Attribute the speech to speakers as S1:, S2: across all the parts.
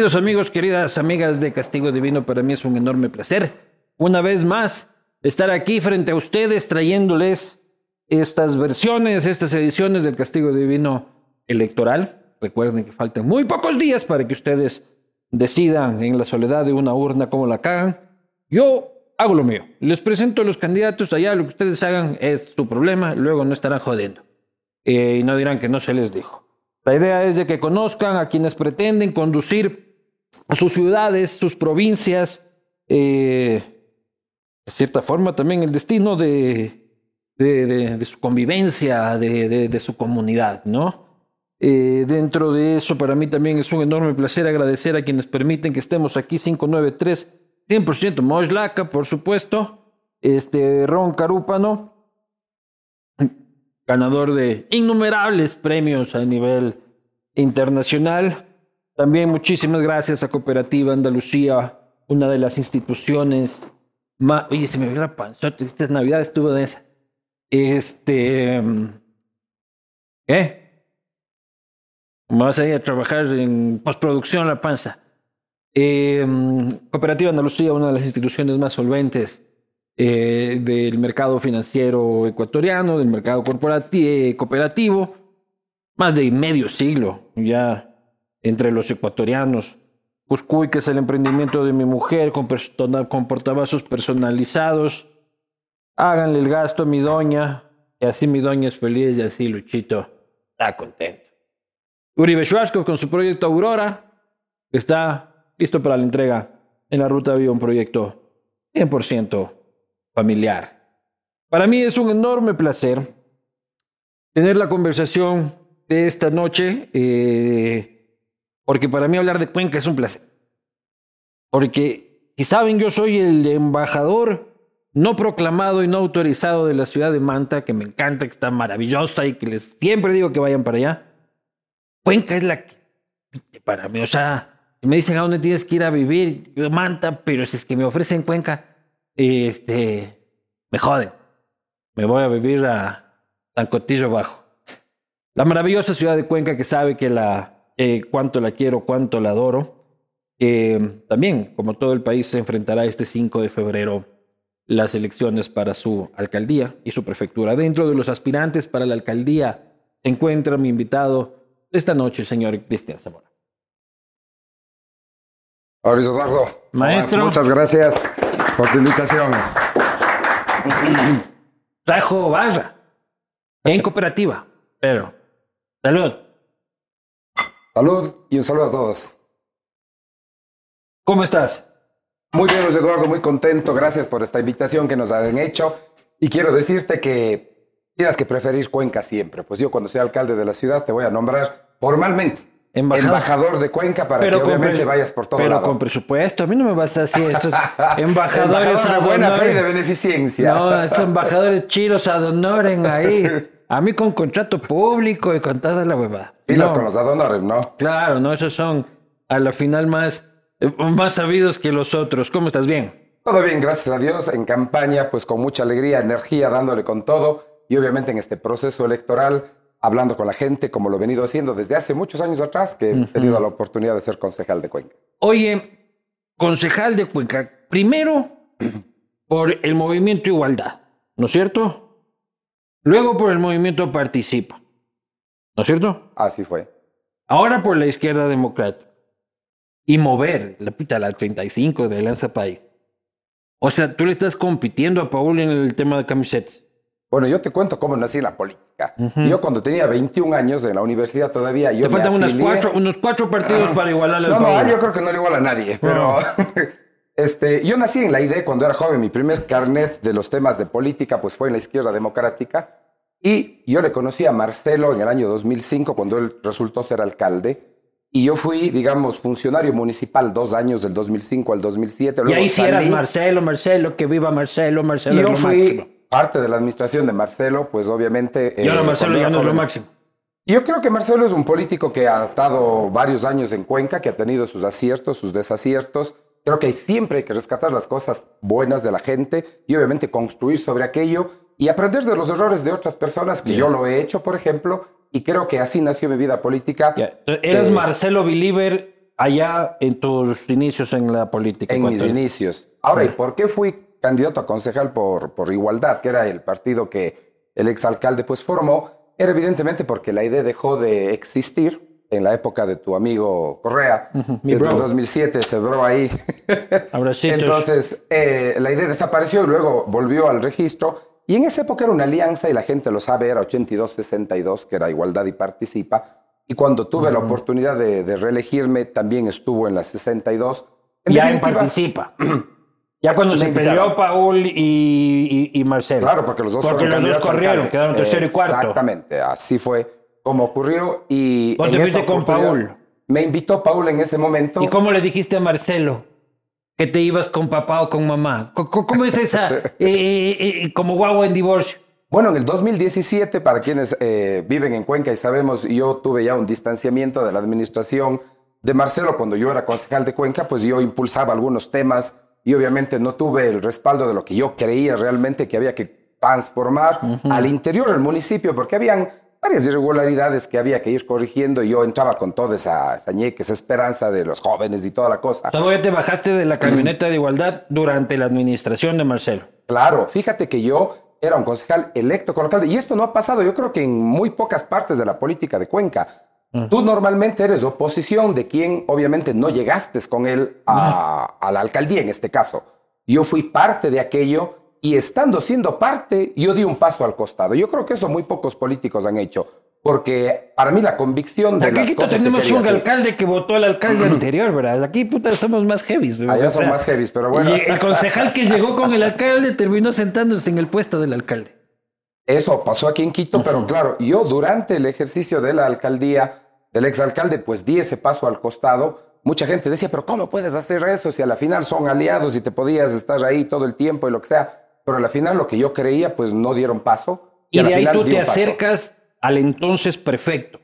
S1: Queridos amigos, queridas amigas de Castigo Divino, para mí es un enorme placer, una vez más, estar aquí frente a ustedes trayéndoles estas versiones, estas ediciones del Castigo Divino electoral. Recuerden que faltan muy pocos días para que ustedes decidan en la soledad de una urna cómo la cagan. Yo hago lo mío. Les presento a los candidatos allá, lo que ustedes hagan es su problema, luego no estarán jodiendo. Eh, y no dirán que no se les dijo. La idea es de que conozcan a quienes pretenden conducir sus ciudades, sus provincias, eh, de cierta forma también el destino de, de, su convivencia, de, su comunidad, ¿no? Eh, dentro de eso, para mí también es un enorme placer agradecer a quienes permiten que estemos aquí 593, 100% Moslaca, por supuesto, este Ron Carúpano, ganador de innumerables premios a nivel internacional. También muchísimas gracias a Cooperativa Andalucía, una de las instituciones más... Oye, se me vio la panzota, esta Navidad estuvo de esa. Este... ¿Qué? Vas a ir a trabajar en postproducción la panza. Eh, Cooperativa Andalucía, una de las instituciones más solventes eh, del mercado financiero ecuatoriano, del mercado corporativo, cooperativo, más de medio siglo ya entre los ecuatorianos. Cuscuy, que es el emprendimiento de mi mujer, con, con portavasos personalizados. Háganle el gasto a mi doña, y así mi doña es feliz y así Luchito está contento. Uribe Schwarzkopf con su proyecto Aurora, está listo para la entrega. En la ruta había un proyecto 100% familiar. Para mí es un enorme placer tener la conversación de esta noche, eh, porque para mí hablar de Cuenca es un placer. Porque, si saben, yo soy el embajador no proclamado y no autorizado de la ciudad de Manta, que me encanta, que está maravillosa y que les siempre digo que vayan para allá. Cuenca es la que, para mí, o sea, me dicen a dónde tienes que ir a vivir, Manta, pero si es que me ofrecen Cuenca, este, me joden. Me voy a vivir a San Cotillo Bajo. La maravillosa ciudad de Cuenca que sabe que la, eh, cuánto la quiero, cuánto la adoro. también, como todo el país, se enfrentará este 5 de febrero las elecciones para su alcaldía y su prefectura. Dentro de los aspirantes para la alcaldía se encuentra mi invitado esta noche, señor Cristian Zamora.
S2: Luis Eduardo.
S1: Maestro.
S2: Muchas gracias por tu invitación.
S1: Trajo barra en cooperativa, pero salud.
S2: Salud y un saludo a todos.
S1: ¿Cómo estás?
S2: Muy bien, Luis Eduardo, muy contento. Gracias por esta invitación que nos han hecho. Y quiero decirte que tienes que preferir Cuenca siempre. Pues yo cuando sea alcalde de la ciudad te voy a nombrar formalmente Embajador. de Cuenca para que obviamente vayas por todo
S1: pero
S2: lado.
S1: con presupuesto, a mí no me vas a decir estos embajadores
S2: Embajador de buena fe y de beneficencia.
S1: No, esos embajadores chiros adonoren ahí. A mí con contrato público y con toda la huevada.
S2: Pilas
S1: no.
S2: con los adonoren, ¿no?
S1: Claro, no, esos son a la final más, más sabidos que los otros. ¿Cómo estás? Bien.
S2: Todo bien, gracias a Dios. En campaña, pues con mucha alegría, energía, dándole con todo. Y obviamente en este proceso electoral hablando con la gente, como lo he venido haciendo desde hace muchos años atrás, que he tenido la oportunidad de ser concejal de Cuenca.
S1: Oye, concejal de Cuenca, primero por el movimiento Igualdad, ¿no es cierto? Luego por el movimiento Participa, ¿no es cierto?
S2: Así fue.
S1: Ahora por la izquierda democrática. Y mover la pita la 35 de Lanza País. O sea, tú le estás compitiendo a Paul en el tema de camisetas.
S2: Bueno, yo te cuento cómo nací en la política. Yo cuando tenía 21 años en la universidad todavía yo
S1: Te faltan unos cuatro, unos cuatro partidos para igualarle al
S2: No, no,
S1: Paul.
S2: yo creo que no le iguala a nadie, pero este, yo nací en la ID cuando era joven. Mi primer carnet de los temas de política pues fue en la izquierda democrática y yo le conocí a Marcelo en el año 2005 cuando él resultó ser alcalde. Y yo fui, digamos, funcionario municipal dos años, del 2005 al 2007.
S1: Y
S2: Luego
S1: ahí sí eras. Marcelo, Marcelo, que viva Marcelo, Marcelo
S2: Y yo fui
S1: máximo.
S2: parte de la administración de Marcelo, pues obviamente...
S1: Y ahora
S2: eh,
S1: Marcelo ya no es lo máximo.
S2: Y Yo creo que Marcelo es un político que ha estado varios años en Cuenca, que ha tenido sus aciertos, sus desaciertos, Creo que siempre hay que rescatar las cosas buenas de la gente y obviamente construir sobre aquello y aprender de los errores de otras personas, que yo lo he hecho, por ejemplo, y creo que así nació mi vida política.
S1: Eres eh, Marcelo Believer allá en tus inicios en la política.
S2: En mis inicios. Ahora, ¿y por qué fui candidato a concejal por, por Igualdad, que era el partido que el exalcalde pues formó? Era evidentemente porque la idea dejó de existir en la época de tu amigo Correa, desde el 2007 se bro ahí. Entonces, eh, la idea desapareció y luego volvió al registro. Y en esa época era una alianza, y la gente lo sabe, era 82-62, que era Igualdad y Participa. Y cuando tuve la oportunidad de, reelegirme, también estuvo en la 62.
S1: ya en Participa. ya cuando se peleó Paul y, y, Marcelo.
S2: Claro, porque los dos,
S1: porque los dos corrieron, quedaron tercero y cuarto.
S2: Exactamente, así fue como ocurrió. Y
S1: ¿Vos te fuiste con Paul?
S2: Me invitó Paul en ese momento.
S1: ¿Y cómo le dijiste a Marcelo? que te ibas con papá o con mamá. ¿Cómo es esa, eh, eh, eh, como guagua en divorcio?
S2: Bueno, en el 2017, para quienes viven en Cuenca y sabemos, yo tuve ya un distanciamiento de la administración de Marcelo cuando yo era concejal de Cuenca, pues yo impulsaba algunos temas y obviamente no tuve el respaldo de lo que yo creía realmente que había que transformar al interior del municipio, porque habían varias irregularidades que había que ir corrigiendo y yo entraba con toda esa, esa esa esperanza de los jóvenes y toda la cosa.
S1: Todavía te bajaste de la camioneta de igualdad durante la administración de Marcelo.
S2: Claro, fíjate que yo era un concejal electo con alcalde y esto no ha pasado yo creo que en muy pocas partes de la política de Cuenca. Mm. Tú normalmente eres oposición de quien obviamente no llegaste con él a, a la alcaldía en este caso. Yo fui parte de aquello y estando siendo parte, yo di un paso al costado. Yo creo que eso muy pocos políticos han hecho. Porque para mí la convicción de
S1: Aquí
S2: las cosas
S1: tenemos un alcalde que votó al alcalde anterior, ¿verdad? Aquí puta somos más heavy.
S2: Allá son más heavy, pero bueno.
S1: Y el concejal que llegó con el alcalde terminó sentándose en el puesto del alcalde.
S2: Eso pasó aquí en Quito, pero claro, yo durante el ejercicio de la alcaldía del exalcalde, pues di ese paso al costado. Mucha gente decía, pero ¿cómo puedes hacer eso si a la final son aliados y te podías estar ahí todo el tiempo y lo que sea? Pero al final lo que yo creía, pues no dieron paso.
S1: Y, de ahí tú te acercas al entonces prefecto.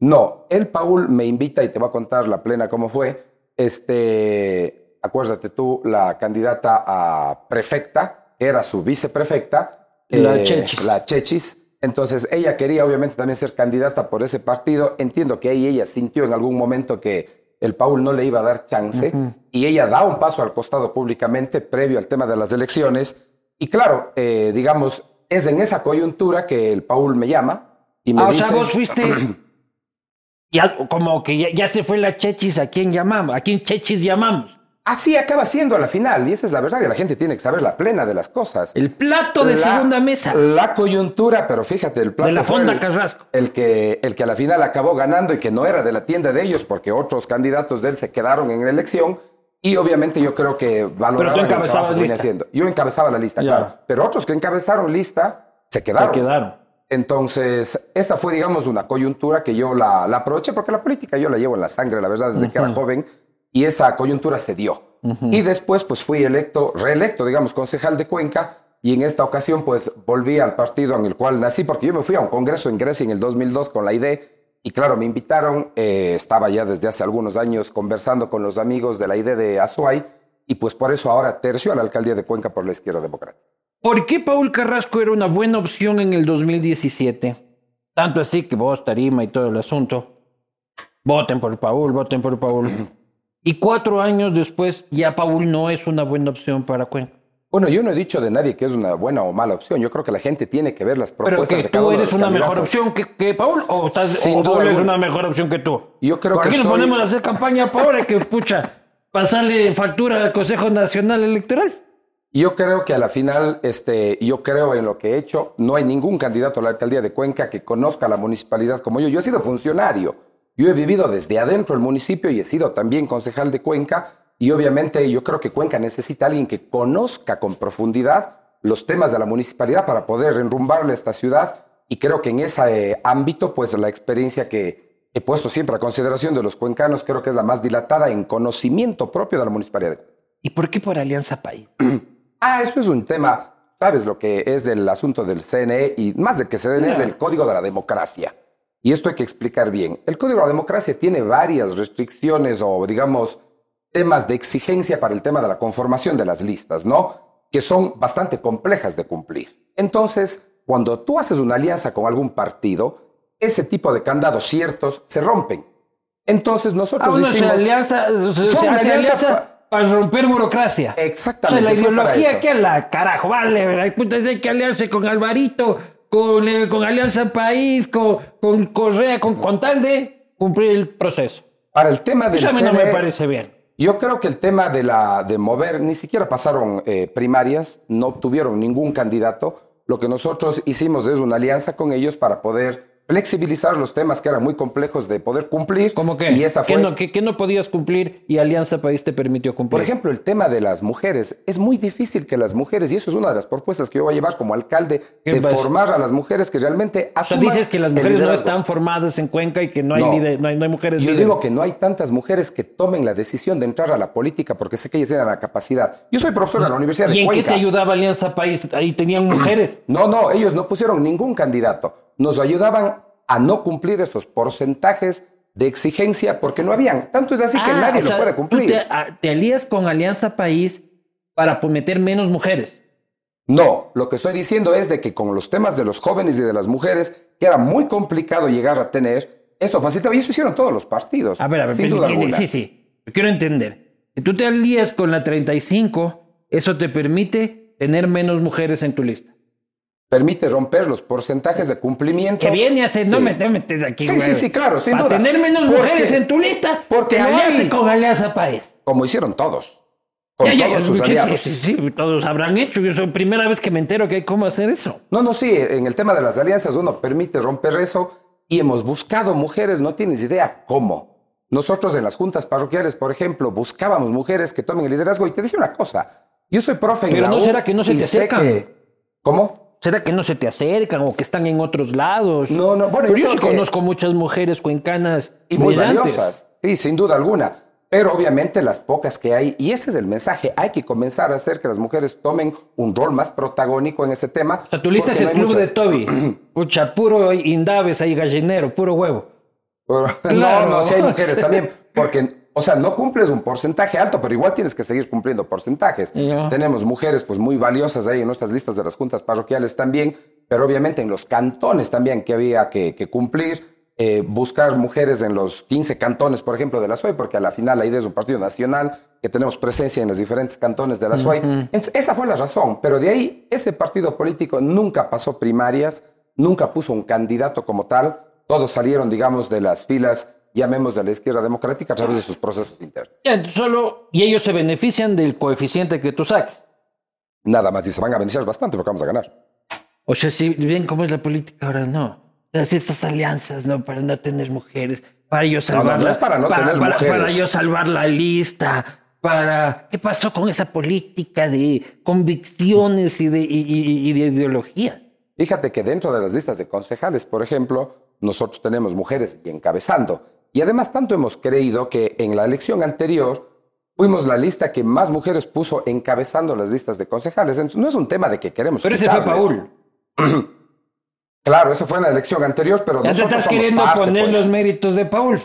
S2: No, el Paul me invita y te va a contar la plena cómo fue. Este, acuérdate tú, la candidata a prefecta era su viceprefecta,
S1: la, eh, Chechis.
S2: la Chechis. Entonces ella quería obviamente también ser candidata por ese partido. Entiendo que ahí ella sintió en algún momento que el Paul no le iba a dar chance y ella da un paso al costado públicamente previo al tema de las elecciones y claro, eh, digamos, es en esa coyuntura que el Paul me llama y me
S1: ah,
S2: dice...
S1: O sea, vos fuiste... ya, como que ya, se fue la Chechis, ¿a quién llamamos? ¿A quién Chechis llamamos?
S2: Así acaba siendo a la final, y esa es la verdad, y la gente tiene que saber la plena de las cosas.
S1: El plato de segunda mesa.
S2: La coyuntura, pero fíjate, el plato.
S1: De la Fonda Carrasco.
S2: El que, el que a la final acabó ganando y que no era de la tienda de ellos, porque otros candidatos de él se quedaron en la elección, y obviamente yo creo que valoraban
S1: Pero tú encabezabas lista.
S2: Haciendo. Yo encabezaba la lista, claro. Pero otros que encabezaron lista se quedaron.
S1: Se quedaron.
S2: Entonces, esa fue, digamos, una coyuntura que yo la, la, aproveché porque la política yo la llevo en la sangre, la verdad, desde que era joven. Y esa coyuntura se dio. Y después, pues fui electo, reelecto, digamos, concejal de Cuenca. Y en esta ocasión, pues volví al partido en el cual nací, porque yo me fui a un congreso en Grecia en el 2002 con la idea y claro, me invitaron, eh, estaba ya desde hace algunos años conversando con los amigos de la ID de Azuay y pues por eso ahora tercio a la alcaldía de Cuenca por la izquierda democrática.
S1: ¿Por qué Paul Carrasco era una buena opción en el 2017? Tanto así que vos, Tarima y todo el asunto, voten por Paul, voten por Paul. y cuatro años después ya Paul no es una buena opción para Cuenca.
S2: Bueno, yo no he dicho de nadie que es una buena o mala opción. Yo creo que la gente tiene que ver las propuestas
S1: Pero que
S2: tú
S1: eres una mejor opción que, Paul o, estás, Sin duda eres una mejor opción que tú.
S2: Yo creo
S1: que
S2: aquí
S1: nos ponemos a hacer campaña Paul que pucha pasarle factura al Consejo Nacional Electoral.
S2: Yo creo que a la final, este, yo creo en lo que he hecho. No hay ningún candidato a la alcaldía de Cuenca que conozca la municipalidad como yo. Yo he sido funcionario. Yo he vivido desde adentro del municipio y he sido también concejal de Cuenca y obviamente yo creo que Cuenca necesita a alguien que conozca con profundidad los temas de la municipalidad para poder enrumbarle a esta ciudad. Y creo que en ese eh, ámbito, pues la experiencia que he puesto siempre a consideración de los cuencanos, creo que es la más dilatada en conocimiento propio de la municipalidad.
S1: ¿Y por qué por Alianza País?
S2: ah, eso es un tema, sabes lo que es del asunto del CNE y más de que CNE, del Código de la Democracia. Y esto hay que explicar bien. El Código de la Democracia tiene varias restricciones o, digamos, temas de exigencia para el tema de la conformación de las listas, ¿no? Que son bastante complejas de cumplir. Entonces, cuando tú haces una alianza con algún partido, ese tipo de candados ciertos se rompen. Entonces nosotros
S1: Ah, bueno,
S2: hicimos...
S1: se alianza, se, se
S2: alianza
S1: alianza para romper burocracia.
S2: Exactamente,
S1: O sea, la ideología que a la carajo, vale, ¿verdad? Hay que aliarse con Alvarito, con, eh, con Alianza País, con, con Correa, con, con tal de cumplir el proceso.
S2: Para el tema del
S1: Eso a mí no me
S2: CNE,
S1: parece bien.
S2: Yo creo que el tema de, la, de mover, ni siquiera pasaron eh, primarias, no obtuvieron ningún candidato. Lo que nosotros hicimos es una alianza con ellos para poder flexibilizar los temas que eran muy complejos de poder cumplir.
S1: ¿Cómo que?
S2: Y esta
S1: ¿Qué,
S2: fue,
S1: no, qué- qué no podías cumplir y Alianza País te permitió cumplir?
S2: por ejemplo, el tema de las mujeres. Es muy difícil que las mujeres, y eso es una de las propuestas que yo voy a llevar como alcalde,
S1: ¿Qué
S2: de
S1: pasa?
S2: formar a las mujeres que realmente
S1: o sea,
S2: asuman
S1: dices que las mujeres no están formadas en Cuenca y que no hay,
S2: No.
S1: líder- no hay, no hay mujeres
S2: Yo digo que no hay tantas mujeres que tomen la decisión de entrar a la política porque sé que ellas tienen la capacidad. Yo soy profesor de la Universidad de
S1: ¿Y en qué
S2: Cuenca.
S1: te ayudaba Alianza País? Ahí tenían mujeres.
S2: No, no, ellos no pusieron ningún candidato. Nos ayudaban a no cumplir esos porcentajes de exigencia porque no habían. Tanto es así que
S1: Ah,
S2: nadie lo
S1: sea,
S2: puede cumplir.
S1: Te, a- te alías con Alianza País para meter menos mujeres.
S2: No, lo que estoy diciendo es de que con los temas de los jóvenes y de las mujeres, que era muy complicado llegar a tener, eso facilitaba. Y eso hicieron todos los partidos.
S1: A ver, a ver,
S2: sin
S1: pero-
S2: duda
S1: sí,
S2: alguna.
S1: sí, Quiero entender. Si tú te alías con la 35, eso te permite tener menos mujeres en tu lista.
S2: Permite romper los porcentajes de cumplimiento.
S1: Que viene a no
S2: Sí.
S1: me te metes aquí,
S2: Sí, sí, sí, claro, sin
S1: Para
S2: duda.
S1: tener menos
S2: Porque-
S1: mujeres en tu lista,
S2: porque
S1: te
S2: no
S1: aliaste
S2: hay-
S1: con Alianza País.
S2: Como hicieron todos. Con
S1: Ya, ya,
S2: todos
S1: ya,
S2: sus aliados.
S1: Sí, sí, sí, todos habrán hecho. Yo soy la primera vez que me entero que hay cómo hacer eso.
S2: No, no, sí, en el tema de las alianzas uno permite romper eso y hemos buscado mujeres, no tienes idea cómo. Nosotros en las juntas parroquiales, por ejemplo, buscábamos mujeres que tomen el liderazgo y te decía una cosa, yo soy profe en
S1: Pero
S2: la
S1: ¿no
S2: U
S1: será que no se te acercan?
S2: que- ¿Cómo?
S1: ¿Será que no se te acercan o que están en otros lados?
S2: No, no, bueno,
S1: Pero
S2: yo
S1: yo sí
S2: que-
S1: conozco muchas mujeres cuencanas
S2: Y muy
S1: brillantes.
S2: valiosas, sí, sin duda alguna. Pero obviamente las pocas que hay, y ese es el mensaje, hay que comenzar a hacer que las mujeres tomen un rol más protagónico en ese tema.
S1: O sea, tu lista es el
S2: no
S1: club de
S2: muchas.
S1: Toby. Pucha, puro indaves ahí, gallinero, puro huevo. Claro.
S2: No, no, sí hay mujeres también, porque, o sea, no cumples un porcentaje alto, pero igual tienes que seguir cumpliendo porcentajes. Tenemos mujeres pues muy valiosas ahí en nuestras listas de las juntas parroquiales también, pero obviamente en los cantones también que había que, que cumplir, eh, buscar mujeres en los 15 cantones, por ejemplo, de la SOE, porque a la final la idea es un partido nacional, que tenemos presencia en los diferentes cantones de la. Entonces, esa fue la razón, pero de ahí ese partido político nunca pasó primarias, nunca puso un candidato como tal, todos salieron, digamos, de las filas, llamemos de la izquierda democrática, a través de sus procesos internos.
S1: Ya, solo, y ellos se benefician del coeficiente que tú saques.
S2: Nada más, y se van a beneficiar bastante porque vamos a ganar.
S1: O sea, si ven cómo es la política ahora, no. Estas alianzas, ¿no? Para no tener mujeres, para yo
S2: no,
S1: salvar
S2: no
S1: la-
S2: es para no tener
S1: para,
S2: mujeres.
S1: para yo salvar la lista, para... ¿Qué pasó con esa política de convicciones y de, y, y- y de ideología?
S2: Fíjate que dentro de las listas de concejales, por ejemplo, nosotros tenemos mujeres y encabezando. Y además tanto hemos creído que en la elección anterior fuimos la lista que más mujeres puso encabezando las listas de concejales. Entonces no es un tema de que queremos
S1: Pero ese fue. Paul.
S2: Claro, eso fue en la elección anterior, pero
S1: Ya te
S2: nosotros
S1: estás
S2: somos
S1: queriendo
S2: parte,
S1: poner
S2: pues.
S1: los méritos de Paul.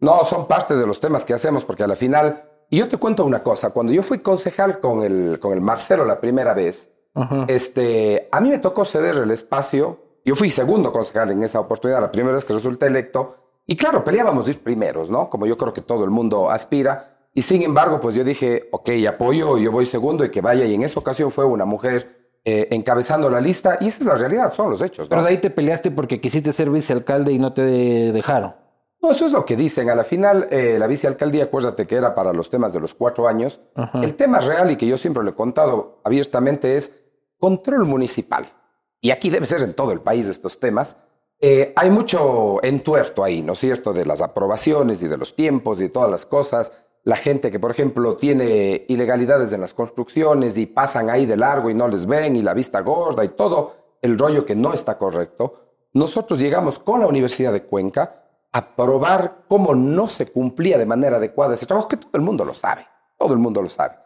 S2: No, son parte de los temas que hacemos, porque a la final... Y yo te cuento una cosa, cuando yo fui concejal con el, con el Marcelo la primera vez, este, a mí me tocó ceder el espacio. Yo fui segundo concejal en esa oportunidad, la primera vez que resulté electo. Y claro, peleábamos ir primeros, ¿no? Como yo creo que todo el mundo aspira. Y sin embargo, pues yo dije, ok, apoyo, yo voy segundo y que vaya. Y en esa ocasión fue una mujer eh, encabezando la lista. Y esa es la realidad, son los hechos, ¿no?
S1: Pero de ahí te peleaste porque quisiste ser vicealcalde y no te dejaron.
S2: No, eso es lo que dicen. A la final, eh, la vicealcaldía, acuérdate que era para los temas de los cuatro años. El tema real y que yo siempre lo he contado abiertamente es control municipal. Y aquí debe ser en todo el país estos temas. Eh, hay mucho entuerto ahí, ¿no es cierto? De las aprobaciones y de los tiempos y de todas las cosas. La gente que, por ejemplo, tiene ilegalidades en las construcciones y pasan ahí de largo y no les ven y la vista gorda y todo el rollo que no está correcto. Nosotros llegamos con la Universidad de Cuenca a probar cómo no se cumplía de manera adecuada ese trabajo, que todo el mundo lo sabe, todo el mundo lo sabe.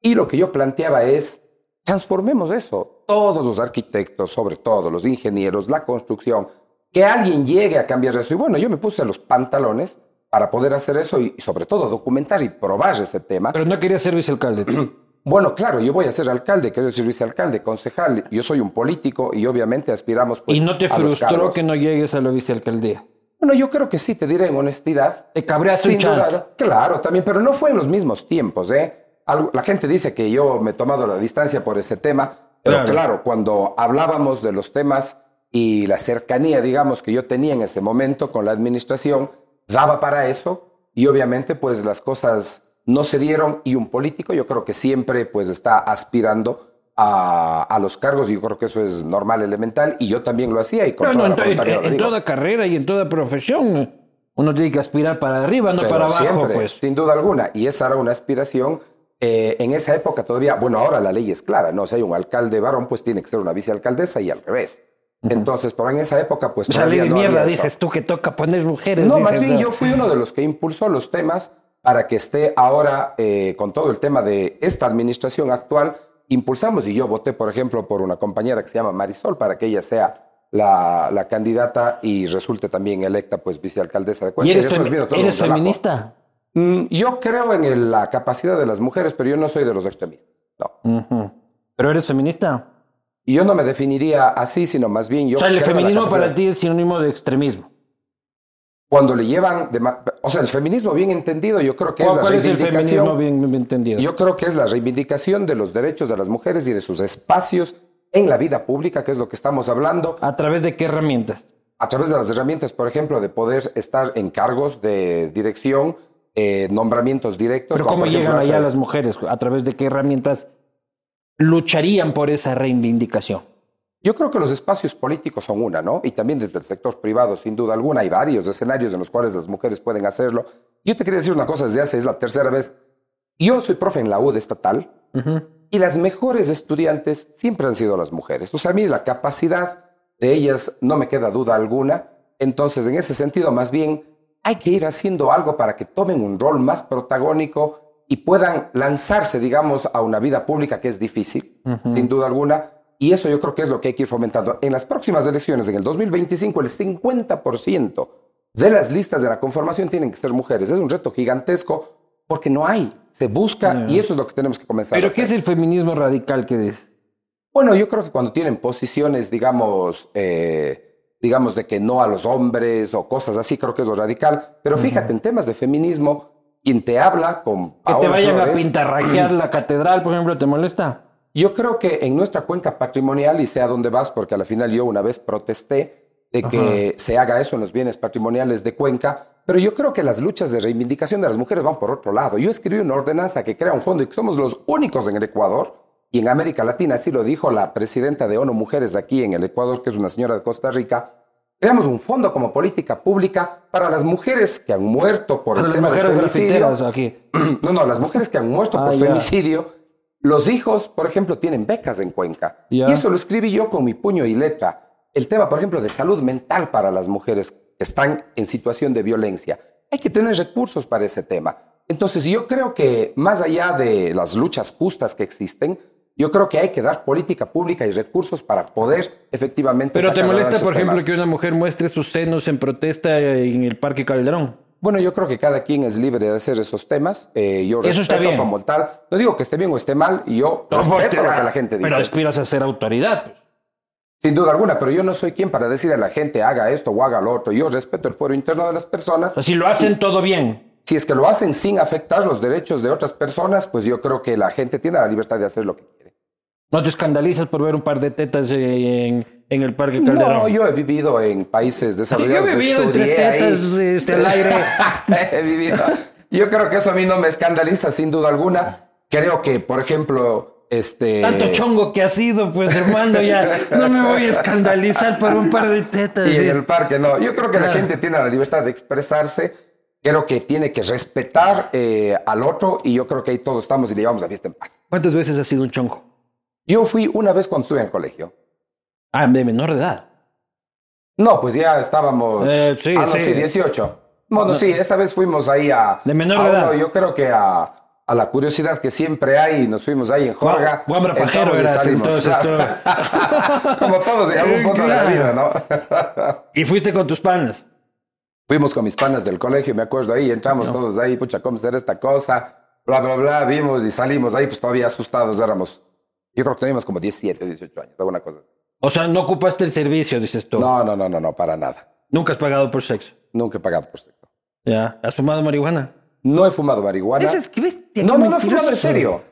S2: Y lo que yo planteaba es, transformemos eso, todos los arquitectos, sobre todo los ingenieros, la construcción, que alguien llegue a cambiar eso. Y bueno, yo me puse los pantalones para poder hacer eso y, y sobre todo documentar y probar ese tema.
S1: Pero no quería ser vicealcalde.
S2: Bueno, claro, yo voy a ser alcalde, quiero ser vicealcalde, concejal, yo soy un político y obviamente aspiramos pues,
S1: ¿Y no te frustró que no llegues a la vicealcaldía?
S2: Bueno, yo creo que sí, te diré en honestidad.
S1: Te cabreaste
S2: Sin duda, Claro, también, pero no fue en los mismos tiempos, ¿eh? Algo- la gente dice que yo me he tomado la distancia por ese tema, pero
S1: Claro.
S2: claro. cuando hablábamos de los temas y la cercanía, digamos, que yo tenía en ese momento con la administración, daba para eso y obviamente pues las cosas no se dieron y un político yo creo que siempre pues está aspirando a, a los cargos y yo creo que eso es normal, elemental y yo también lo hacía y con
S1: Bueno,
S2: toda
S1: en,
S2: la
S1: en- en toda carrera y en toda profesión, uno tiene que aspirar para arriba, no
S2: Pero
S1: para abajo,
S2: siempre,
S1: pues.
S2: sin duda alguna. Y esa era una aspiración. eh, en esa época todavía, bueno, ahora la ley es clara, ¿no? Si hay un alcalde varón, pues tiene que ser una vicealcaldesa y al revés. Entonces, pero en esa época, pues
S1: O sea, de
S2: no
S1: mierda, dices tú que toca poner mujeres.
S2: No,
S1: dices,
S2: más bien
S1: ¿no?
S2: yo fui uno de los que impulsó los temas para que esté ahora eh, con todo el tema de esta administración actual. Impulsamos y yo voté, por ejemplo, por una compañera que se llama Marisol para que ella sea la, la candidata y resulte también electa pues vicealcaldesa de
S1: ¿Y
S2: Cuenca.
S1: eres,
S2: todo
S1: eres feminista?
S2: Mm, Yo creo en el- la capacidad de las mujeres, pero yo no soy de los extremistas. No.
S1: Ujú. ¿Pero eres feminista?
S2: Y yo no me definiría así, sino más bien yo.
S1: o sea, el feminismo para ti es sinónimo de extremismo.
S2: Cuando le llevan. de o sea, el feminismo bien entendido, yo creo que es
S1: ¿Cuál,
S2: la
S1: cuál es el
S2: reivindicación.
S1: feminismo bien, bien entendido?
S2: Yo creo que es la reivindicación de los derechos de las mujeres y de sus espacios en la vida pública, que es lo que estamos hablando,
S1: ¿A través de qué herramientas?
S2: a través de las herramientas, por ejemplo, de poder estar en cargos de dirección, eh, nombramientos directos.
S1: ¿Pero cómo llegan allá
S2: hacer-
S1: las mujeres? ¿A través de qué herramientas lucharían por esa reivindicación?
S2: Yo creo que los espacios políticos son una, ¿no? Y también desde el sector privado, sin duda alguna, hay varios escenarios en los cuales las mujeres pueden hacerlo. Yo te quería decir una cosa desde hace, es la tercera vez. Yo soy profe en la UD estatal y las mejores estudiantes siempre han sido las mujeres. O sea, a mí la capacidad de ellas no me queda duda alguna. Entonces, en ese sentido, más bien, hay que ir haciendo algo para que tomen un rol más protagónico y puedan lanzarse, digamos, a una vida pública que es difícil, sin duda alguna. Y eso yo creo que es lo que hay que ir fomentando. En las próximas elecciones, en el 2025, el 50% de las listas de la conformación tienen que ser mujeres. Es un reto gigantesco porque no hay. Se busca y eso es lo que tenemos que comenzar
S1: ¿Pero
S2: a
S1: qué
S2: hacer.
S1: es el feminismo radical que?
S2: Bueno, yo creo que cuando tienen posiciones, digamos, eh, digamos, de que no a los hombres o cosas así, creo que es lo radical. Pero fíjate, en temas de feminismo, quien te habla con
S1: Que te vayan a pintarrajear la catedral, por ejemplo, ¿te molesta?
S2: Yo creo que en nuestra cuenca patrimonial, y sé a dónde vas, porque a la final yo una vez protesté de que se haga eso en los bienes patrimoniales de Cuenca, pero yo creo que las luchas de reivindicación de las mujeres van por otro lado. Yo escribí una ordenanza que crea un fondo y que somos los únicos en el Ecuador y en América Latina, así lo dijo la presidenta de ONU Mujeres aquí en el Ecuador, que es una señora de Costa Rica. Creamos un fondo como política pública para las mujeres que han muerto por el tema del femicidio.
S1: aquí.
S2: No, no, las mujeres que han muerto
S1: Ah,
S2: por
S1: ya.
S2: femicidio, los hijos, por ejemplo, tienen becas en Cuenca. Y eso lo escribí yo con mi puño y letra. El tema, por ejemplo, de salud mental para las mujeres que están en situación de violencia. Hay que tener recursos para ese tema. Entonces, yo creo que más allá de las luchas justas que existen, yo creo que hay que dar política pública y recursos para poder efectivamente...
S1: Pero te molesta, por ejemplo,
S2: temas.
S1: que una mujer muestre sus senos en protesta en el Parque Calderón.
S2: Bueno, yo creo que cada quien es libre de hacer esos temas. Eh, yo
S1: Eso
S2: respeto como tal. No digo que esté bien o esté mal, y yo respeto lo que la gente dice.
S1: Pero aspiras a ser autoridad. pues.
S2: Sin duda alguna, pero yo no soy quien para decirle a la gente haga esto o haga lo otro. Yo respeto el fuero interno de las personas.
S1: O si lo hacen todo bien.
S2: Si es que lo hacen sin afectar los derechos de otras personas, pues yo creo que la gente tiene la libertad de hacer lo que quiere.
S1: No te escandalizas por ver un par de tetas en, en el Parque Calderón.
S2: No, yo he vivido en países
S1: Yo
S2: desarrollados.
S1: he vivido entre tetas este, al aire.
S2: he vivido. Yo creo que eso a mí no me escandaliza sin duda alguna. Creo que, por ejemplo, este...
S1: Tanto chongo que ha sido, pues hermano, ya no me voy a escandalizar por un par de tetas.
S2: Y en el parque no. Yo creo que la
S1: Claro.
S2: gente tiene la libertad de expresarse. Creo que tiene que respetar eh, al otro y yo creo que ahí todos estamos y le llevamos la fiesta en paz.
S1: ¿Cuántas veces has sido un chongo?
S2: Yo fui una vez cuando estuve en el colegio.
S1: Ah, de menor de edad.
S2: No, pues ya estábamos.
S1: Eh, sí,
S2: ah, no,
S1: sí.
S2: sí, 18. Bueno, sí, esta vez fuimos ahí a.
S1: De menor de edad.
S2: Yo creo que a, a la curiosidad que siempre hay y nos fuimos ahí en Jorga.
S1: Guambra pajero eras, entonces.
S2: Como todos en algún punto de la vida, ¿no?
S1: Y fuiste con tus panas.
S2: Fuimos con mis panas del colegio, me acuerdo ahí, entramos todos ahí, pucha, ¿cómo será esta cosa? Bla, bla, bla, vimos y salimos ahí, pues todavía asustados éramos. Yo creo que teníamos como 17, 18 años, alguna cosa.
S1: O sea, no ocupaste el servicio, dices tú.
S2: No, no, no, no, no, para nada.
S1: Nunca has pagado por sexo.
S2: Nunca he pagado por sexo.
S1: Ya. ¿Has fumado marihuana?
S2: No he fumado marihuana.
S1: Es que bestia,
S2: No, no, no he fumado en serio.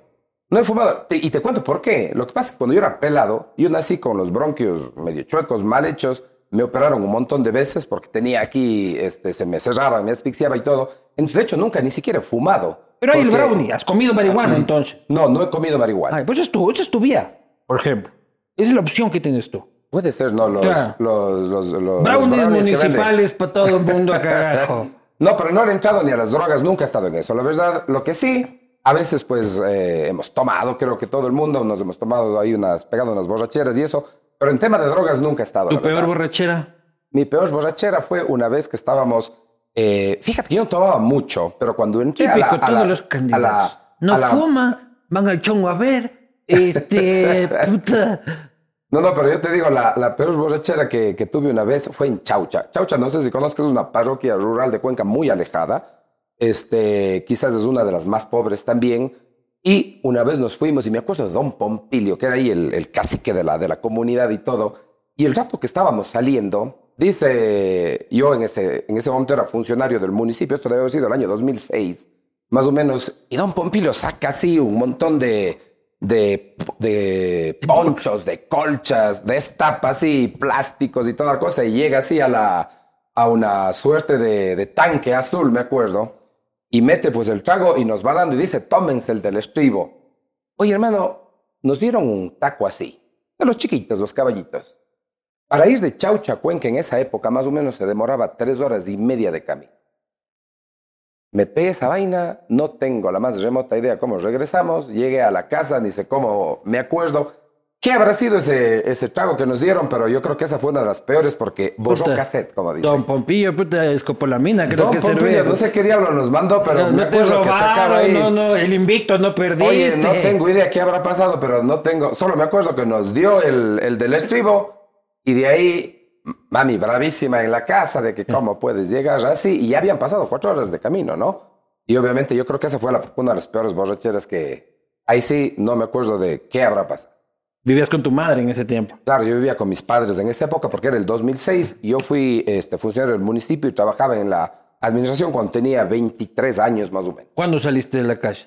S2: No he fumado. Te- y te cuento por qué. Lo que pasa es que cuando yo era pelado, yo nací con los bronquios medio chuecos, mal hechos. Me operaron un montón de veces porque tenía aquí, este, se me cerraban, me asfixiaba y todo. Entonces, de hecho, nunca ni siquiera he fumado.
S1: Pero hay el brownie. ¿Has comido marihuana entonces?
S2: No, no he comido marihuana.
S1: Ay, pues es tu, esa es tu vía, por ejemplo. Esa es la opción que tienes tú.
S2: Puede ser, ¿no? Los,
S1: Claro.
S2: los, los, los- los
S1: Brownies municipales para todo el mundo, carajo.
S2: No, pero no he entrado ni a las drogas, nunca he estado en eso. La verdad, lo que sí, a veces pues eh, hemos tomado, creo que todo el mundo nos hemos tomado ahí unas, pegado unas borracheras y eso, pero en tema de drogas nunca he estado.
S1: ¿Tu peor
S2: verdad.
S1: borrachera?
S2: Mi peor borrachera fue una vez que estábamos, eh, fíjate que yo no tomaba mucho, pero cuando entré a la,
S1: Típico,
S2: a
S1: todos
S2: la-
S1: los
S2: a
S1: candidatos.
S2: la-
S1: no
S2: a la-
S1: fuma, van al chongo a ver. Este, puta.
S2: No, no, pero yo te digo, la, la peor borrachera que, que tuve una vez fue en Chaucha. Chaucha, no sé si conozcas, es una parroquia rural de Cuenca muy alejada. Este, quizás es una de las más pobres también. Y una vez nos fuimos, y me acuerdo de Don Pompilio, que era ahí el, el cacique de la, de la comunidad y todo. Y el rato que estábamos saliendo, dice, yo en ese, en ese momento era funcionario del municipio, esto debe haber sido el año 2006, más o menos, y Don Pompilio saca así un montón de, de, ponchos, de colchas, de estapas y plásticos y toda la cosa, y llega así a, la, a una suerte de, de tanque azul, me acuerdo, y mete pues el trago y nos va dando y dice, tómense el del estribo. Oye, hermano, nos dieron un taco así, de los chiquitos, los caballitos. Para ir de Chaucha a Cuenca en esa época más o menos se demoraba tres horas y media de camino. Me pegué esa vaina, no tengo la más remota idea cómo regresamos, llegué a la casa, ni sé cómo me acuerdo. ¿Qué habrá sido ese, ese trago que nos dieron? Pero yo creo que esa fue una de las peores porque borró
S1: Puta.
S2: cassette, como dicen.
S1: Don Pompillo, puta, escopolamina, creo
S2: Don
S1: que
S2: Pompilio,
S1: servía.
S2: no sé qué diablo nos mandó, pero
S1: No,
S2: me
S1: no
S2: acuerdo que sacaron
S1: robaron,
S2: ahí.
S1: no, no, el invicto no perdiste.
S2: Oye, no tengo idea qué habrá pasado, pero no tengo. Solo me acuerdo que nos dio el, el del estribo y de ahí, mami, bravísima en la casa de que cómo puedes llegar así. Y ya habían pasado cuatro horas de camino, ¿no? Y obviamente yo creo que esa fue la- una de las peores borracheras que. Ahí sí no me acuerdo de qué habrá pasado.
S1: Vivías con tu madre en ese tiempo.
S2: Claro, yo vivía con mis padres en esa época porque era el 2006 y yo fui este, funcionario del municipio y trabajaba en la administración cuando tenía 23 años más o menos.
S1: ¿Cuándo saliste de la calle?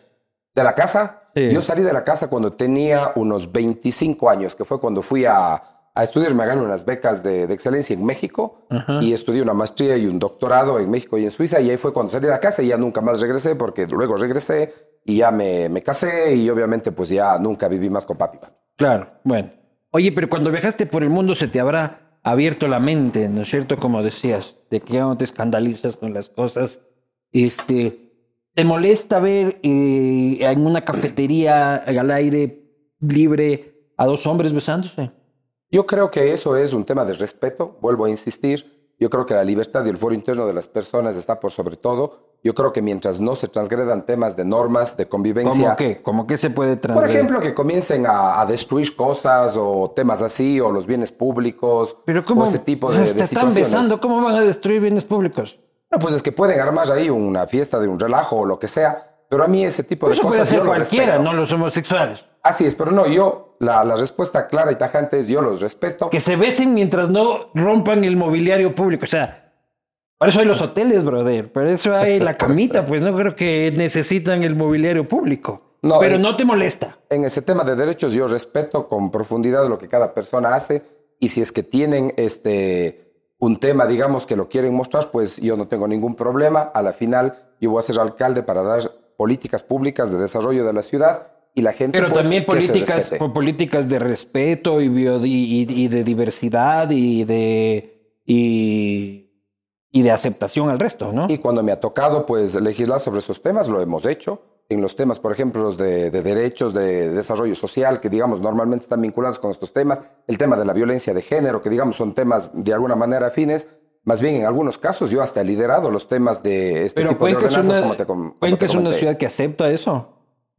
S2: ¿De la casa?
S1: Sí.
S2: Yo salí de la casa cuando tenía unos 25 años, que fue cuando fui a, a estudiar, me gané unas becas de, de excelencia en México y estudié una maestría y un doctorado en México y en Suiza y ahí fue cuando salí de la casa y ya nunca más regresé porque luego regresé y ya me, me casé y obviamente pues ya nunca viví más con papi.
S1: Claro, bueno. Oye, pero cuando viajaste por el mundo se te habrá abierto la mente, ¿no es cierto? Como decías, de que ya no te escandalizas con las cosas. Este, ¿te molesta ver eh, en una cafetería al aire libre a dos hombres besándose?
S2: Yo creo que eso es un tema de respeto, vuelvo a insistir. Yo creo que la libertad y el foro interno de las personas está por sobre todo. Yo creo que mientras no se transgredan temas de normas, de convivencia.
S1: ¿Cómo qué? ¿Cómo que se puede
S2: Por
S1: transgredir?
S2: ejemplo, que comiencen a, a destruir cosas o temas así, o los bienes públicos,
S1: Pero ¿cómo?
S2: o ese tipo de,
S1: sea,
S2: de
S1: están
S2: situaciones.
S1: besando, ¿cómo van a destruir bienes públicos?
S2: No, pues es que pueden armar ahí una fiesta de un relajo o lo que sea, pero a mí ese tipo de
S1: Eso puede
S2: cosas
S1: hacer
S2: yo los
S1: cualquiera,
S2: respeto.
S1: no los homosexuales.
S2: Así es, pero no, yo, la, la respuesta clara y tajante es yo los respeto.
S1: Que se besen mientras no rompan el mobiliario público. O sea, para eso hay los hoteles, brother. Para eso hay la camita, pues no creo que necesitan el mobiliario público.
S2: No,
S1: Pero
S2: eh,
S1: no te molesta.
S2: En ese tema de derechos yo respeto con profundidad lo que cada persona hace y si es que tienen este un tema, digamos, que lo quieren mostrar, pues yo no tengo ningún problema. A la final yo voy a ser alcalde para dar políticas públicas de desarrollo de la ciudad y la gente
S1: Pero
S2: pues,
S1: también políticas, políticas de respeto y, bio- y, y- y de diversidad y de y, y de aceptación al resto, ¿no?
S2: Y cuando me ha tocado pues legislar sobre esos temas, lo hemos hecho. En los temas, por ejemplo, los de, de derechos, de desarrollo social, que digamos normalmente están vinculados con estos temas, el tema de la violencia de género, que digamos son temas de alguna manera afines, más bien en algunos casos yo hasta he liderado los temas de este
S1: Pero
S2: tipo de ordenanzas,
S1: una,
S2: como te, com- como
S1: Cuenca
S2: te
S1: es una ciudad que acepta eso.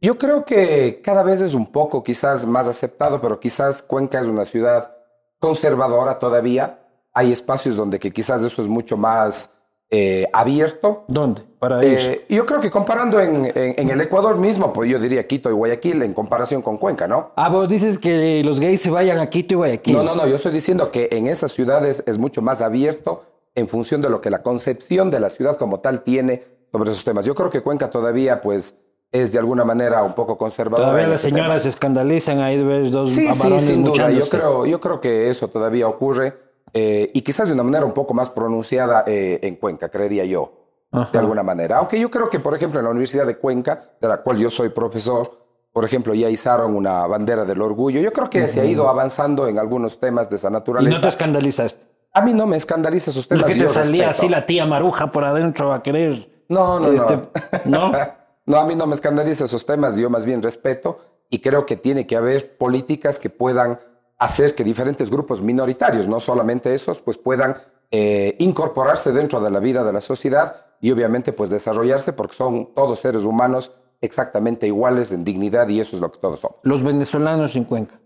S2: Yo creo que cada vez es un poco quizás más aceptado, pero quizás Cuenca es una ciudad conservadora todavía. Hay espacios donde que quizás eso es mucho más eh, abierto.
S1: ¿Dónde? Para.
S2: Eh, yo creo que comparando en, en- en el Ecuador mismo, pues yo diría Quito y Guayaquil en comparación con Cuenca, ¿no?
S1: Ah, vos dices que los gays se vayan a Quito y Guayaquil.
S2: No, no, no, yo estoy diciendo que en esas ciudades es mucho más abierto en función de lo que la concepción de la ciudad como tal tiene sobre esos temas. Yo creo que Cuenca todavía, pues, es de alguna manera un poco conservadora.
S1: Todavía las
S2: tema.
S1: señoras se escandalizan ahí de ver dos
S2: Sí, sí, sin duda. Yo creo, yo creo que eso todavía ocurre eh, y quizás de una manera un poco más pronunciada eh, en Cuenca, creería yo,
S1: Ajá.
S2: de alguna manera. Aunque yo creo que, por ejemplo, en la Universidad de Cuenca, de la cual yo soy profesor, por ejemplo, ya izaron una bandera del orgullo. Yo creo que se ha ido avanzando en algunos temas de esa
S1: Y no
S2: naturaleza.
S1: te escandalizaste.
S2: A mí no me escandaliza esos temas.
S1: Porque
S2: yo
S1: te salía
S2: respeto.
S1: así la tía maruja por adentro a querer.
S2: No, no, no.
S1: Este, ¿no?
S2: No, a mí no me escandaliza esos temas, yo más bien respeto y creo que tiene que haber políticas que puedan hacer que diferentes grupos minoritarios, no solamente esos, pues puedan eh, incorporarse dentro de la vida de la sociedad y obviamente pues desarrollarse porque son todos seres humanos exactamente iguales en dignidad y eso es lo que todos somos.
S1: Los venezolanos en Cuenca.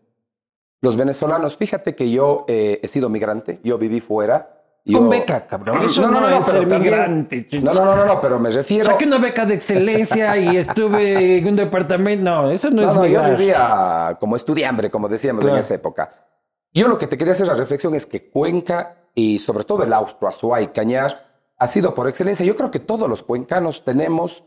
S2: Los venezolanos, fíjate que yo eh, he sido migrante, yo viví fuera. yo-
S1: Con beca, cabrón. Eso no, es
S2: pero
S1: ser
S2: también-
S1: migrante.
S2: No, no, no, no, no, pero me refiero...
S1: Saqué una beca de excelencia y estuve en un departamento. No, eso no,
S2: No,
S1: es
S2: no, yo
S1: migrar.
S2: vivía como estudiambre, como decíamos
S1: Claro.
S2: en esa época. Yo lo que te quería hacer la reflexión es que Cuenca y sobre todo el Austro, Azuay, Cañar, ha sido por excelencia. Yo creo que todos los cuencanos tenemos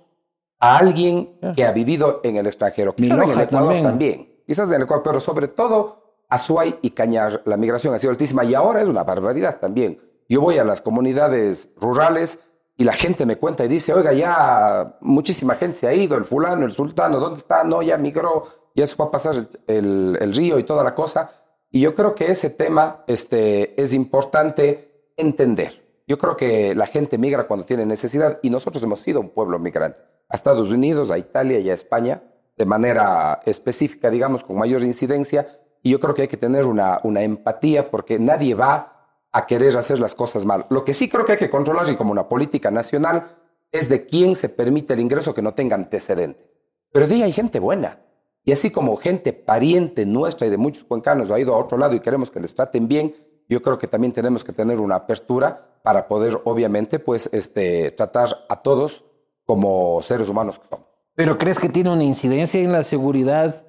S2: a alguien que ha vivido en el extranjero. Quizás en el Ecuador
S1: también.
S2: también. Quizás en el Ecuador, pero sobre todo Azuay y Cañar, la migración ha sido altísima y ahora es una barbaridad también. Yo voy a las comunidades rurales y la gente me cuenta y dice, oiga, ya muchísima gente se ha ido, el fulano, el sultano, ¿dónde está? No, ya migró, ya se fue a pasar el- el río y toda la cosa. Y yo creo que ese tema este, es importante entender. Yo creo que la gente migra cuando tiene necesidad y nosotros hemos sido un pueblo migrante. A Estados Unidos, a Italia y a España, de manera específica, digamos, con mayor incidencia. Y yo creo que hay que tener una, una empatía porque nadie va a querer hacer las cosas mal. Lo que sí creo que hay que controlar y como una política nacional es de quién se permite el ingreso que no tenga antecedentes. Pero de hay gente buena. Y así como gente pariente nuestra y de muchos cuencanos ha ido a otro lado y queremos que les traten bien, yo creo que también tenemos que tener una apertura para poder, obviamente, pues, este, tratar a todos como seres humanos que somos.
S1: ¿Pero crees que tiene una incidencia en la seguridad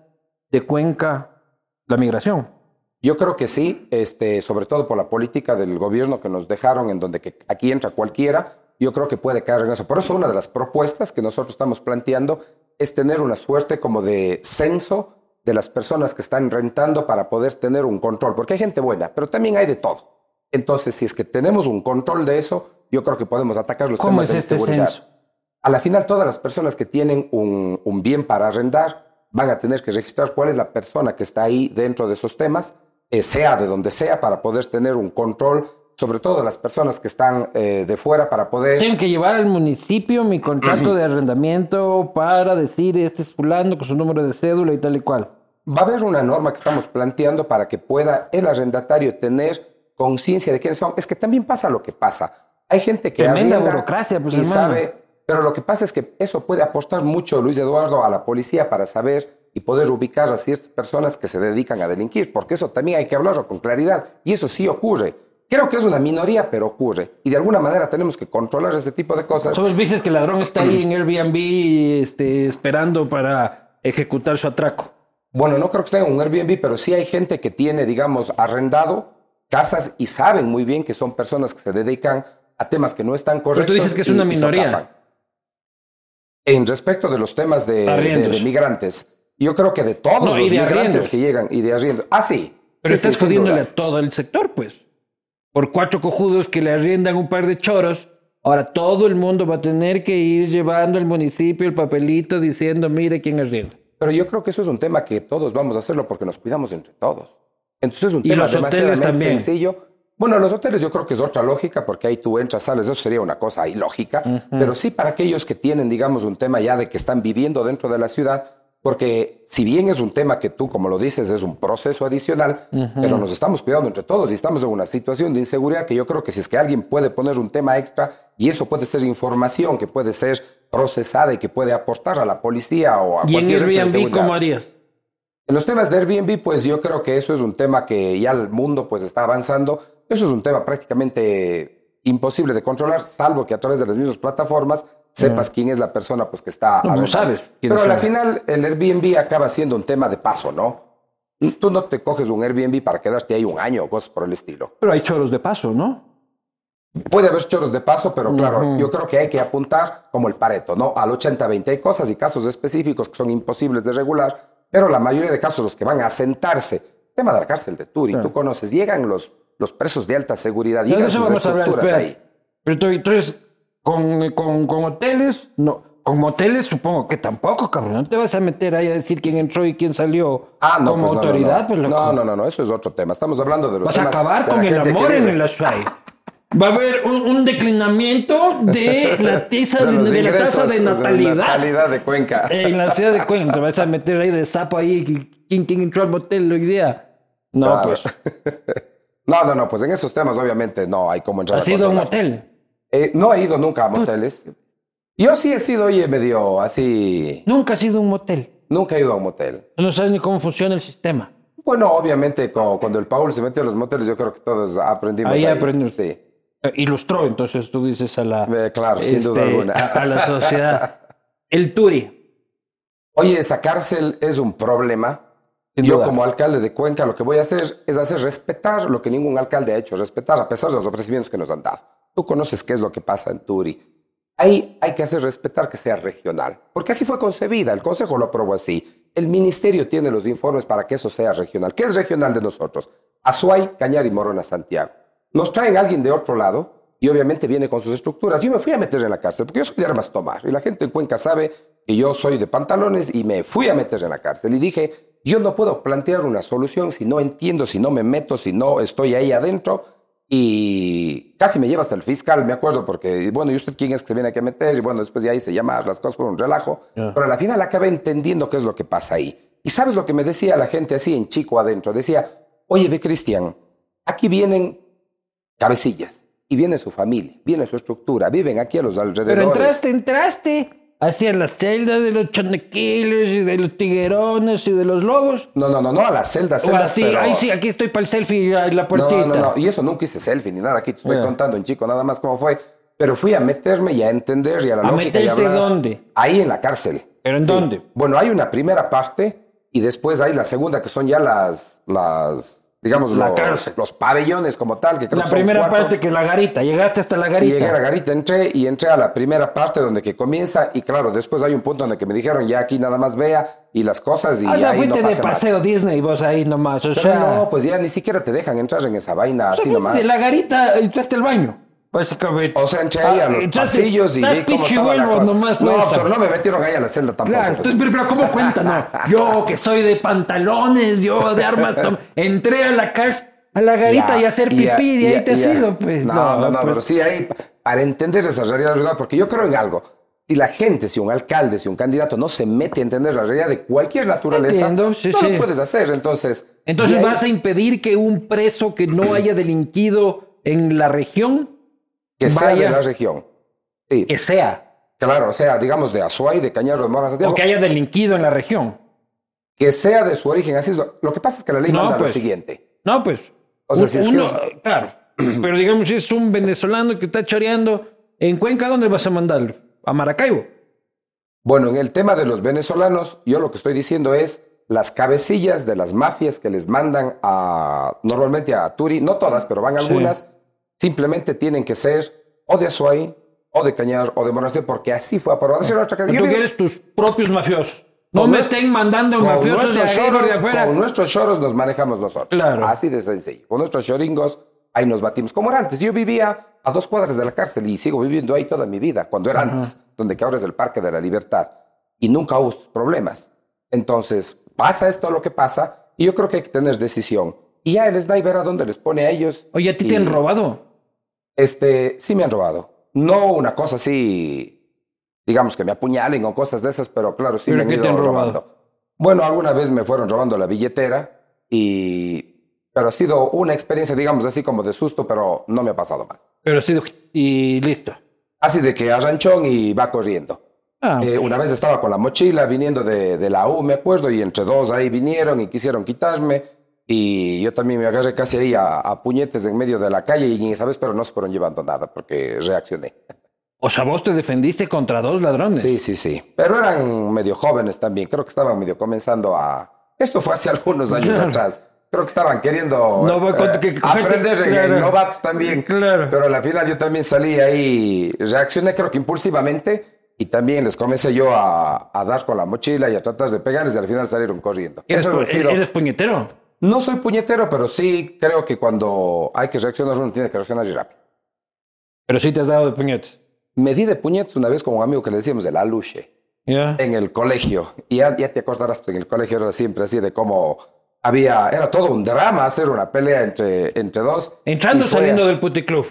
S1: de Cuenca la migración?
S2: Yo creo que sí, este, sobre todo por la política del gobierno que nos dejaron, en donde que aquí entra cualquiera, yo creo que puede caer en eso. Por eso una de las propuestas que nosotros estamos planteando es tener una suerte como de censo de las personas que están rentando para poder tener un control, porque hay gente buena, pero también hay de todo. Entonces, si es que tenemos un control de eso, yo creo que podemos atacar los
S1: ¿Cómo
S2: temas
S1: es
S2: de
S1: este
S2: inseguridad.
S1: censo?
S2: A la final, todas las personas que tienen un, un bien para arrendar van a tener que registrar cuál es la persona que está ahí dentro de esos temas, eh, sea de donde sea, para poder tener un control, sobre todo de las personas que están eh, de fuera, para poder...
S1: Tengo que llevar al municipio mi contrato de arrendamiento para decir este es fulano con su número de cédula y tal y cual.
S2: Va a haber una norma que estamos planteando para que pueda el arrendatario tener conciencia de quiénes son. Es que también pasa lo que pasa. Hay gente que
S1: Tremenda burocracia, pues,
S2: y
S1: hermano.
S2: sabe, pero lo que pasa es que eso puede apostar mucho, Luis Eduardo, a la policía para saber y poder ubicar a ciertas personas que se dedican a delinquir, porque eso también hay que hablarlo con claridad y eso sí ocurre. Creo que es una minoría, pero ocurre. Y de alguna manera tenemos que controlar ese tipo de cosas.
S1: Todos dices que el ladrón está ahí en Airbnb este, esperando para ejecutar su atraco.
S2: Bueno, no creo que tenga un Airbnb, pero sí hay gente que tiene, digamos, arrendado casas y saben muy bien que son personas que se dedican a temas que no están correctos.
S1: dices que es una
S2: y
S1: minoría.
S2: En respecto de los temas de, de- de migrantes, yo creo que de todos
S1: No,
S2: los
S1: de
S2: migrantes
S1: arriendos.
S2: que llegan y de arriendo. Ah, sí.
S1: Pero
S2: Sí, sí,
S1: estás
S2: sin
S1: jodiéndole a todo el sector, pues. Por cuatro cojudos que le arriendan un par de choros, ahora todo el mundo va a tener que ir llevando al municipio el papelito diciendo, mire quién arrienda.
S2: Pero yo creo que eso es un tema que todos vamos a hacerlo porque nos cuidamos entre todos. Entonces es un
S1: Y
S2: tema
S1: también.
S2: sencillo. Bueno, los hoteles yo creo que es otra lógica porque ahí tú entras, sales, eso sería una cosa ilógica. Pero sí para aquellos que tienen, digamos, un tema ya de que están viviendo dentro de la ciudad, porque si bien es un tema que tú, como lo dices, es un proceso adicional, pero nos estamos cuidando entre todos y estamos en una situación de inseguridad que yo creo que si es que alguien puede poner un tema extra y eso puede ser información que puede ser procesada y que puede aportar a la policía o a
S1: ¿Y en
S2: cualquier
S1: Airbnb cómo harías?
S2: En los temas de Airbnb, pues yo creo que eso es un tema que ya el mundo pues está avanzando. Eso es un tema prácticamente imposible de controlar, salvo que a través de las mismas plataformas sepas quién es la persona pues, que está...
S1: No, no sabes
S2: Pero al final el Airbnb acaba siendo un tema de paso, ¿no? Tú no te coges un Airbnb para quedarte ahí un año o cosas por el estilo.
S1: Pero hay choros de paso, ¿no?
S2: Puede haber choros de paso, pero claro, yo creo que hay que apuntar como el Pareto, ¿no? Al 80-20. Hay cosas y casos específicos que son imposibles de regular, pero la mayoría de casos los que van a sentarse, tema de la cárcel de Turi, tú conoces, llegan los, los presos de alta seguridad,
S1: De
S2: llegan
S1: eso
S2: sus
S1: vamos a hablar.
S2: ahí.
S1: Pero entonces, con, con, con hoteles, no. Con moteles supongo que tampoco, cabrón. No te vas a meter ahí a decir quién entró y quién salió
S2: Ah, no,
S1: como
S2: pues no, no,
S1: autoridad.
S2: no.
S1: pues, loco.
S2: no, no, no, no, eso es otro tema. Estamos hablando de los
S1: Vas a acabar
S2: de
S1: con el amor en el Azuay. Va a haber un, un declinamiento de la tasa de,
S2: los
S1: de la tasa de natalidad
S2: natalidad de Cuenca.
S1: en la ciudad de Cuenca. Te vas a meter ahí de sapo ahí. ¿Quién, quién entró al motel hoy día? No,
S2: Claro.
S1: pues.
S2: No, no, no, pues en esos temas obviamente no hay como entrar
S1: ¿Has
S2: a
S1: ido a un motel?
S2: Eh, no he ido nunca a moteles. Yo sí he sido, oye, medio así.
S1: Nunca has ido a un motel.
S2: Nunca he ido a un motel.
S1: No sabes ni cómo funciona el sistema.
S2: Bueno, obviamente, co- cuando el Paul se metió a los moteles, yo creo que todos aprendimos.
S1: Ahí
S2: Ahí,
S1: aprendimos.
S2: Sí,
S1: Eh, Ilustró, entonces tú dices a la.
S2: Eh, claro, sin duda
S1: este,
S2: alguna.
S1: A la sociedad. El Turi.
S2: Oye, esa cárcel es un problema.
S1: Sin
S2: yo
S1: duda.
S2: como alcalde de Cuenca lo que voy a hacer es hacer respetar lo que ningún alcalde ha hecho, respetar a pesar de los ofrecimientos que nos han dado. Tú conoces qué es lo que pasa en Turi. Ahí hay que hacer respetar que sea regional, porque así fue concebida, el Consejo lo aprobó así. El Ministerio tiene los informes para que eso sea regional. ¿Qué es regional de nosotros? Azuay, Cañar y Morona, Santiago. Nos traen a alguien de otro lado y obviamente viene con sus estructuras. Yo me fui a meter en la cárcel porque yo soy de armas tomar y la gente en Cuenca sabe que yo soy de pantalones y me fui a meter en la cárcel y dije, yo no puedo plantear una solución si no entiendo, si no me meto, si no estoy ahí adentro y casi me lleva hasta el fiscal, me acuerdo, porque, bueno, ¿y usted quién es que se viene aquí a meter? Y bueno, después de ahí se llama las cosas por un relajo. Pero a la final acabé entendiendo qué es lo que pasa ahí. ¿Y sabes lo que me decía la gente así en chico adentro? Decía, oye, ve Cristian, aquí vienen cabecillas y viene su familia, viene su estructura, viven aquí a los alrededores.
S1: Pero entraste, entraste. Hacia la celda de los chanequiles y de los tiguerones y de los lobos.
S2: No, no, no, no, a las celdas,
S1: O
S2: celdas,
S1: así,
S2: pero...
S1: ahí sí, aquí estoy para el selfie en la
S2: No,
S1: puertita.
S2: no, no, y eso nunca hice selfie ni nada, aquí te estoy contando en chico nada más cómo fue. Pero fui a meterme y a entender y a la
S1: ¿A
S2: lógica hablar.
S1: dónde?
S2: Ahí en la cárcel.
S1: ¿Pero en dónde?
S2: Bueno, hay una primera parte y después hay la segunda que son ya las, las digamos,
S1: La
S2: los, los pabellones como tal. Que creo
S1: La
S2: que
S1: primera parte que es la garita. Llegaste hasta la
S2: Y llegué a la
S1: garita.
S2: garita, entré y entré a la primera parte donde que comienza y claro, después hay un punto donde que me dijeron ya aquí nada más vea y las cosas y
S1: Ah, o sea,
S2: ahí
S1: fuiste
S2: no
S1: de
S2: pase más.
S1: paseo Disney vos ahí nomás. O
S2: Pero
S1: sea,
S2: no, pues ya ni siquiera te dejan entrar en esa vaina así
S1: fuiste
S2: nomás.
S1: de la garita entraste al baño. Básicamente.
S2: O sea, entré ahí a
S1: Ah,
S2: los
S1: entraste-
S2: pasillos y vi cómo estaba la
S1: pichihuelo
S2: cosa.
S1: nomás
S2: no, pero no me metieron ahí a la celda tampoco.
S1: Claro,
S2: pues.
S1: pero, pero ¿cómo cuenta? No, yo que soy de pantalones, yo de armas, entré a la cárcel, a la garita
S2: Ya,
S1: y a hacer
S2: ya,
S1: pipí y
S2: ya,
S1: ahí te has ido, pues.
S2: No, no, no,
S1: pues.
S2: pero sí ahí, para entender esa realidad, ¿verdad? Porque yo creo en algo. Si la gente, si un alcalde, si un candidato no se mete a entender la realidad de cualquier naturaleza,
S1: Entiendo, sí,
S2: no
S1: sí.
S2: lo puedes hacer. Entonces,
S1: Entonces
S2: ahí-
S1: vas a impedir que un preso que no haya delinquido en la región,
S2: que sea de la región. Sí,
S1: que sea,
S2: claro, o sea, digamos de Azuay, de Cañar, de Mora, Santiago,
S1: o que haya delinquido en la región.
S2: que sea de su origen. Así es. Lo, que pasa es que la ley
S1: No,
S2: manda
S1: pues.
S2: lo siguiente.
S1: No, pues.
S2: O sea, si es que
S1: uno,
S2: es-
S1: claro. Pero digamos, si es un venezolano que está choreando en Cuenca, ¿dónde vas a mandarlo? A Maracaibo.
S2: Bueno, en el tema de los venezolanos, yo lo que estoy diciendo es las cabecillas de las mafias que les mandan a normalmente a Turi, no todas, pero van algunas, simplemente tienen que ser o de Azuay, o de Cañar, o de Monasterio, porque así fue aprobado. Esa otra cosa.
S1: Tú quieres tus propios mafiosos. No me estén mandando mafiosos de
S2: nuestros
S1: de
S2: choros,
S1: afuera.
S2: con nuestros choros nos manejamos nosotros.
S1: Claro.
S2: Así de sencillo. Con nuestros choringos, ahí nos batimos. Como era antes, yo vivía a dos cuadras de la cárcel y sigo viviendo ahí toda mi vida, cuando era antes, donde que ahora es el Parque de la Libertad. Y nunca hubo problemas. Entonces, pasa esto lo que pasa, y yo creo que hay que tener decisión. Y ya el SNAI verá dónde les pone a ellos.
S1: Oye, ¿a ti
S2: Y,
S1: te han robado?
S2: Este, sí me han robado. No una cosa así, digamos que me apuñalen o cosas de esas, pero claro, sí
S1: ¿Pero
S2: me han ido
S1: te han robado?
S2: robando. Bueno, alguna vez me fueron robando la billetera y... Pero ha sido una experiencia, digamos así, como de susto, pero no me ha pasado más.
S1: Pero sí, y listo.
S2: Así de que arranchón y va corriendo.
S1: Ah,
S2: Eh, una vez estaba con la mochila viniendo de, de la U, me acuerdo, y entre dos ahí vinieron y quisieron quitarme. Y yo también me agarré casi ahí a, a puñetes en medio de la calle y esa vez, pero no se fueron llevando nada porque reaccioné.
S1: O sea, vos te defendiste contra dos ladrones.
S2: Sí, sí, sí. Pero eran medio jóvenes también. Creo que estaban medio comenzando a... Esto fue hace algunos años atrás. Creo que estaban queriendo
S1: No,
S2: eh,
S1: que- que-
S2: aprender en-
S1: claro.
S2: en novatos también.
S1: Claro.
S2: Pero al final yo también salí ahí, reaccioné creo que impulsivamente y también les comencé yo a, a dar con la mochila y a tratar de pegarles y al final salieron corriendo.
S1: ¿Eres,
S2: Eso ha
S1: pu-
S2: sido-
S1: eres puñetero?
S2: No soy puñetero, pero sí creo que cuando hay que reaccionar uno tiene que reaccionar y rápido.
S1: Pero sí te has dado de puñetes.
S2: Me di de puñetes una vez con un amigo que le decíamos el aluche.
S1: ¿Ya?
S2: en el colegio. Y ya, ya te acordarás, en el colegio era siempre así de cómo había, era todo un drama hacer una pelea entre, entre dos.
S1: Entrando o
S2: Y
S1: saliendo del puticlub.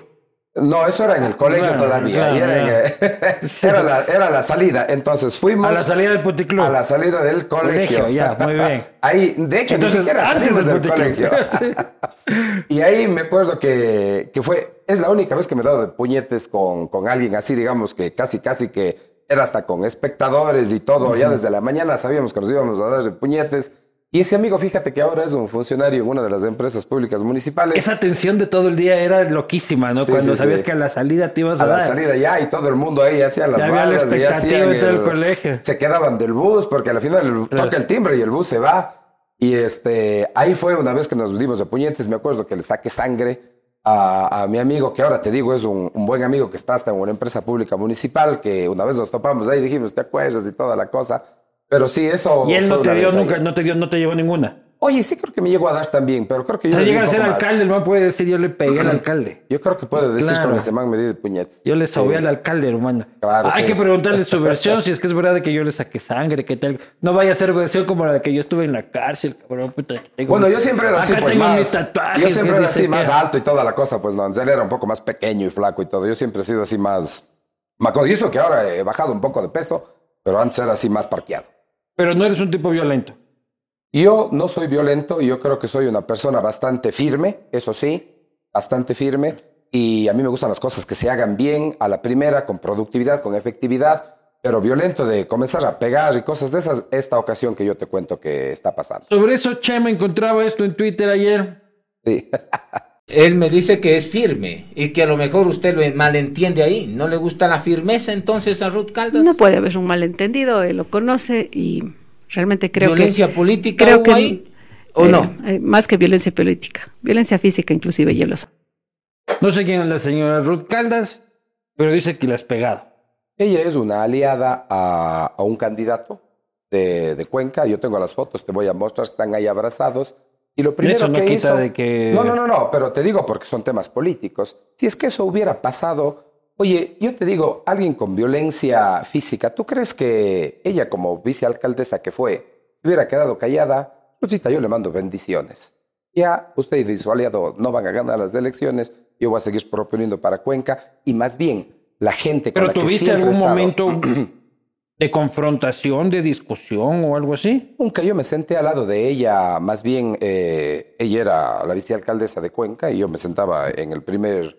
S2: No, eso era en el colegio
S1: Claro,
S2: todavía.
S1: claro,
S2: era, en, era, la, era la salida. Entonces fuimos
S1: A la salida del puticlub.
S2: a la salida del colegio.
S1: Colegio, ya, muy bien.
S2: Ahí, de hecho,
S1: Entonces,
S2: ni siquiera
S1: antes del
S2: colegio. Y ahí me acuerdo que, que fue, es la única vez que me he dado de puñetes con, con alguien así, digamos que casi, casi que era hasta con espectadores y todo. Ya desde la mañana sabíamos que nos íbamos a dar de puñetes. Y ese amigo, fíjate que ahora es un funcionario en una de las empresas públicas municipales.
S1: Esa tensión de todo el día era loquísima, ¿no?
S2: Sí,
S1: Cuando
S2: sí,
S1: sabías
S2: sí.
S1: que a la salida te ibas a,
S2: a la
S1: dar.
S2: salida ya y todo el mundo ahí hacía las
S1: la
S2: balas y hacían
S1: todo el colegio.
S2: se quedaban del bus porque al final el-
S1: Claro.
S2: toca el timbre y el bus se va y este ahí fue una vez que nos dimos de puñetes me acuerdo que le saqué sangre a, a mi amigo que ahora te digo es un, un buen amigo que está hasta en una empresa pública municipal que una vez nos topamos ahí dijimos te acuerdas y toda la cosa pero sí eso
S1: Y él no te dio
S2: ahí.
S1: nunca, no te dio, no te llevó ninguna.
S2: oye sí creo que me llegó a dar también pero creo que yo
S1: O sea,
S2: le di
S1: llega a ser alcalde, el man puede decir, yo le pegué al alcalde.
S2: yo creo que puede decir
S1: Claro.
S2: con ese man me di de puñetes
S1: Yo le sobé
S2: Sí.
S1: al alcalde, hermano.
S2: Claro,
S1: Hay
S2: sí.
S1: que preguntarle su versión, si es que es verdad de que yo le saqué sangre, qué tal. No vaya a ser versión como la de que yo estuve en la cárcel, cabrón. Puta, que tengo
S2: Bueno, yo siempre era así, pues
S1: tengo mis
S2: más.
S1: tatuajes,
S2: Yo siempre era así, más alto y toda la cosa, pues no, serio era un poco más pequeño y flaco y todo. Yo siempre he sido así más. Y eso que ahora he bajado un poco de peso, pero antes era así más parqueado.
S1: Pero no eres un tipo violento.
S2: Yo no soy violento y yo creo que soy una persona bastante firme, eso sí, bastante firme. Y a mí me gustan las cosas que se hagan bien a la primera, con productividad, con efectividad. Pero violento de comenzar a pegar y cosas de esas, esta ocasión que yo te cuento que está pasando.
S1: Sobre eso, Chema encontraba esto en Twitter ayer.
S2: Sí.
S3: Él me dice que es firme y que a lo mejor usted lo malentiende ahí. ¿No le gusta la firmeza entonces a Ruth Caldas?
S4: No puede haber un malentendido, él lo conoce y realmente creo
S3: ¿Violencia
S4: que...
S3: política
S4: creo que,
S3: ahí? ¿O
S4: eh,
S3: no?
S4: eh, más que violencia política, violencia física inclusive yo lo sé.
S1: No sé quién es la señora Ruth Caldas, pero dice que la has pegado.
S2: Ella es una aliada a, a un candidato de, de Cuenca. Yo tengo las fotos, te voy a mostrar, están ahí abrazados. Y lo primero
S1: Eso no
S2: que
S1: quita
S2: hizo...
S1: de que-
S2: No, no, no, no, pero te digo porque son temas políticos. Si es que eso hubiera pasado... Oye, yo te digo, alguien con violencia física, ¿tú crees que ella como vicealcaldesa que fue, hubiera quedado callada? Lucita, yo le mando bendiciones. Ya usted y su aliado no van a ganar las elecciones, yo voy a seguir proponiendo para Cuenca y más bien la gente con
S1: ¿Pero
S2: la que
S1: tuviste
S2: siempre he
S1: algún
S2: estado-
S1: momento de confrontación, de discusión o algo así?
S2: Nunca yo me senté al lado de ella, más bien eh, ella era la vicealcaldesa de Cuenca y yo me sentaba en el primer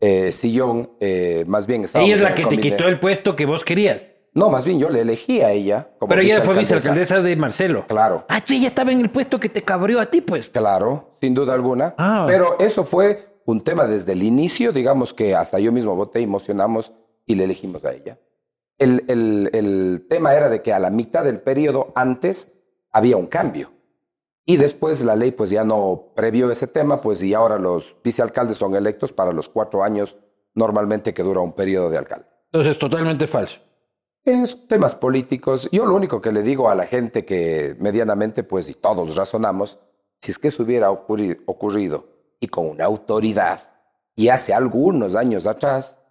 S2: eh, sillón, eh, más bien estaba...
S1: Ella es la que te quitó el puesto que vos querías.
S2: No, más bien yo le elegí a ella como
S1: Pero ella fue
S2: vicealcaldesa.
S1: de Marcelo.
S2: Claro,
S1: Ah, tú ella estaba en el puesto que te cabrió a ti, pues.
S2: claro, sin duda alguna.
S1: Ah.
S2: Pero eso fue un tema desde el inicio, digamos que hasta yo mismo voté, emocionamos y le elegimos a ella. El, el- el tema era de que a la mitad del periodo antes había un cambio. Y después la ley pues ya no previó ese tema, pues y ahora los vicealcaldes son electos para los cuatro años normalmente que dura un periodo de alcalde.
S1: Entonces, totalmente falso.
S2: En temas políticos, yo lo único que le digo a la gente que medianamente, pues, y todos razonamos, si es que eso hubiera ocurri- ocurrido y con una autoridad y hace algunos años atrás,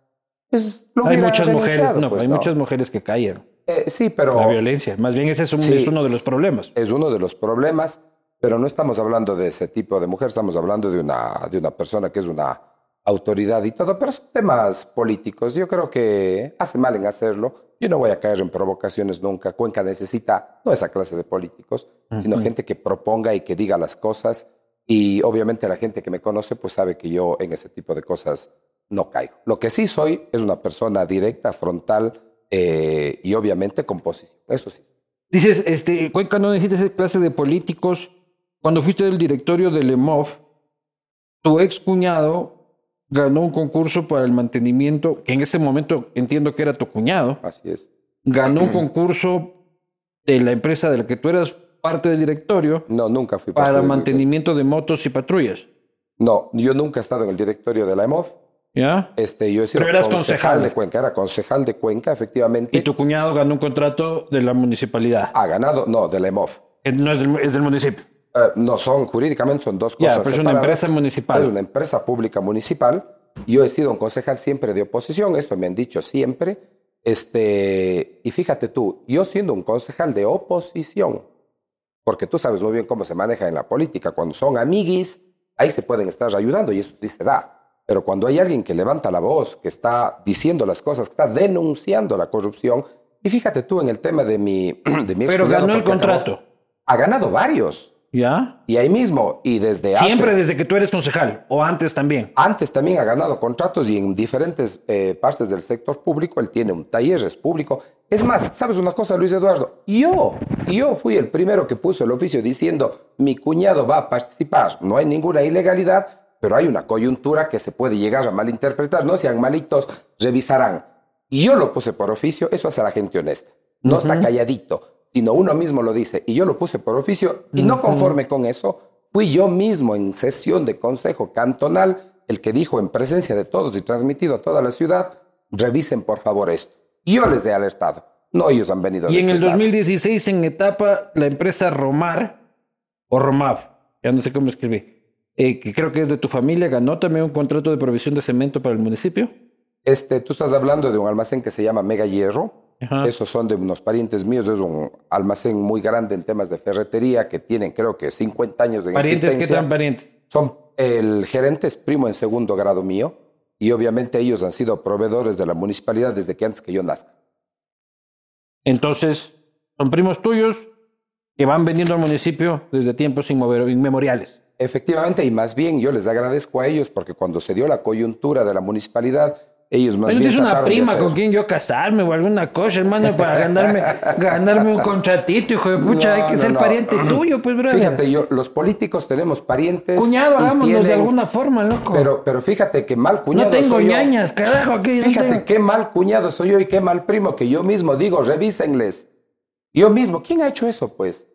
S2: pues lo
S1: Hay muchas mujeres, no,
S2: pues,
S1: hay
S2: no.
S1: muchas mujeres que callan
S2: Eh, sí, pero
S1: la violencia. Más bien ese es, un-
S2: Sí.
S1: es uno de los problemas.
S2: es uno de los problemas, pero no estamos hablando de ese tipo de mujer, estamos hablando de una, de una persona que es una autoridad y todo, pero son temas políticos. Yo creo que hace mal en hacerlo. Yo no voy a caer en provocaciones nunca. Cuenca necesita no esa clase de políticos, sino gente que proponga y que diga las cosas. Y obviamente la gente que me conoce pues sabe que yo en ese tipo de cosas no caigo. Lo que sí soy es una persona directa, frontal eh, y obviamente con posición. Eso sí.
S1: Dices, este, Cuenca no necesita esa clase de políticos cuando fuiste del directorio del EMOV, tu ex cuñado ganó un concurso para el mantenimiento, que en ese momento entiendo que era tu cuñado.
S2: Así es.
S1: Ganó un concurso de la empresa de la que tú eras parte del directorio
S2: No, nunca fui parte
S1: para
S2: del
S1: mantenimiento de motos y patrullas.
S2: No, yo nunca he estado en el directorio de la EMOV.
S1: ¿Ya?
S2: Este, yo he sido
S1: Pero eras
S2: concejal
S1: concejal.
S2: de Cuenca, era concejal de Cuenca, efectivamente.
S1: Y tu cuñado ganó un contrato de la municipalidad.
S2: Ha ganado, no, de la EMOV.
S1: que no es del, es del municipio.
S2: Eh, no son, jurídicamente son dos
S1: Ya,
S2: cosas
S1: pero es una empresa municipal.
S2: Es una empresa pública municipal. Yo he sido un concejal siempre de oposición, esto me han dicho siempre. Este, y fíjate tú, yo siendo un concejal de oposición, porque tú sabes muy bien cómo se maneja en la política, cuando son amiguis, ahí se pueden estar ayudando y eso sí se da. Pero cuando hay alguien que levanta la voz, que está diciendo las cosas, que está denunciando la corrupción, y fíjate tú en el tema de mi, de mi
S1: Pero ganó el
S2: acabó-
S1: contrato.
S2: ha ganado varios.
S1: ¿Ya?
S2: Y ahí mismo, y desde hace-
S1: Siempre desde que tú eres concejal, o antes también.
S2: antes también ha ganado contratos y en diferentes eh, partes del sector público. Él tiene un taller, es público. Es más, ¿sabes una cosa, Luis Eduardo? Yo, yo fui el primero que puso el oficio diciendo, mi cuñado va a participar. No hay ninguna ilegalidad, pero hay una coyuntura que se puede llegar a malinterpretar. No sean malitos, revisarán. Y yo lo puse por oficio, eso hace a la gente honesta. No está calladito, sino uno mismo lo dice. Y yo lo puse por oficio y no conforme con eso, fui yo mismo en sesión de consejo cantonal el que dijo en presencia de todos y transmitido a toda la ciudad, revisen por favor esto. Y yo les he alertado. No ellos han venido a
S1: Y en el
S2: decir nada.
S1: 2016, en etapa, la empresa Romar, o Romav, ya no sé cómo escribí, eh, que creo que es de tu familia, ganó también un contrato de provisión de cemento para el municipio.
S2: Este, tú estás hablando de un almacén que se llama Mega Hierro.
S1: Ajá.
S2: Esos son de unos parientes míos. Es un almacén muy grande en temas de ferretería que tienen, creo que, 50 años de
S1: ¿Parientes qué
S2: existencia.
S1: tan parientes?
S2: Son, el gerente es primo en segundo grado mío y obviamente ellos han sido proveedores de la municipalidad desde que antes que yo nazca.
S1: Entonces, son primos tuyos que van vendiendo al municipio desde tiempos inmemoriales.
S2: Efectivamente, y más bien yo les agradezco a ellos porque cuando se dio la coyuntura de la municipalidad, ellos más
S1: ¿No
S2: bien
S1: tienes una
S2: de
S1: prima con quien yo casarme o alguna cosa, hermano, para ganarme, ganarme un contratito, hijo de pucha?
S2: No,
S1: hay que
S2: no,
S1: ser
S2: no.
S1: pariente tuyo, pues, brother.
S2: Fíjate, yo, los políticos tenemos parientes.
S1: Cuñado, hagámonos de
S2: tienen-
S1: alguna forma, loco.
S2: Pero, pero fíjate que mal cuñado
S1: no tengo
S2: soy yo.
S1: ñañas, carajo. Aquí no
S2: Fíjate
S1: tengo-
S2: qué mal cuñado soy yo y qué mal primo que yo mismo digo, revísenles. Yo mismo, ¿quién ha hecho eso, pues?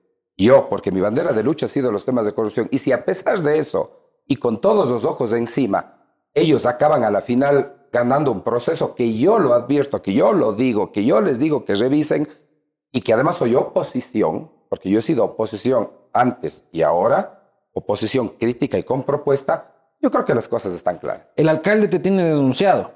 S2: Yo, porque mi bandera de lucha ha sido los temas de corrupción. Y si a pesar de eso, y con todos los ojos encima, ellos acaban a la final ganando un proceso que yo lo advierto, que yo lo digo, que yo les digo que revisen, y que además soy oposición, porque yo he sido oposición antes y ahora, oposición crítica y con propuesta, yo creo que las cosas están claras.
S1: El alcalde te tiene denunciado.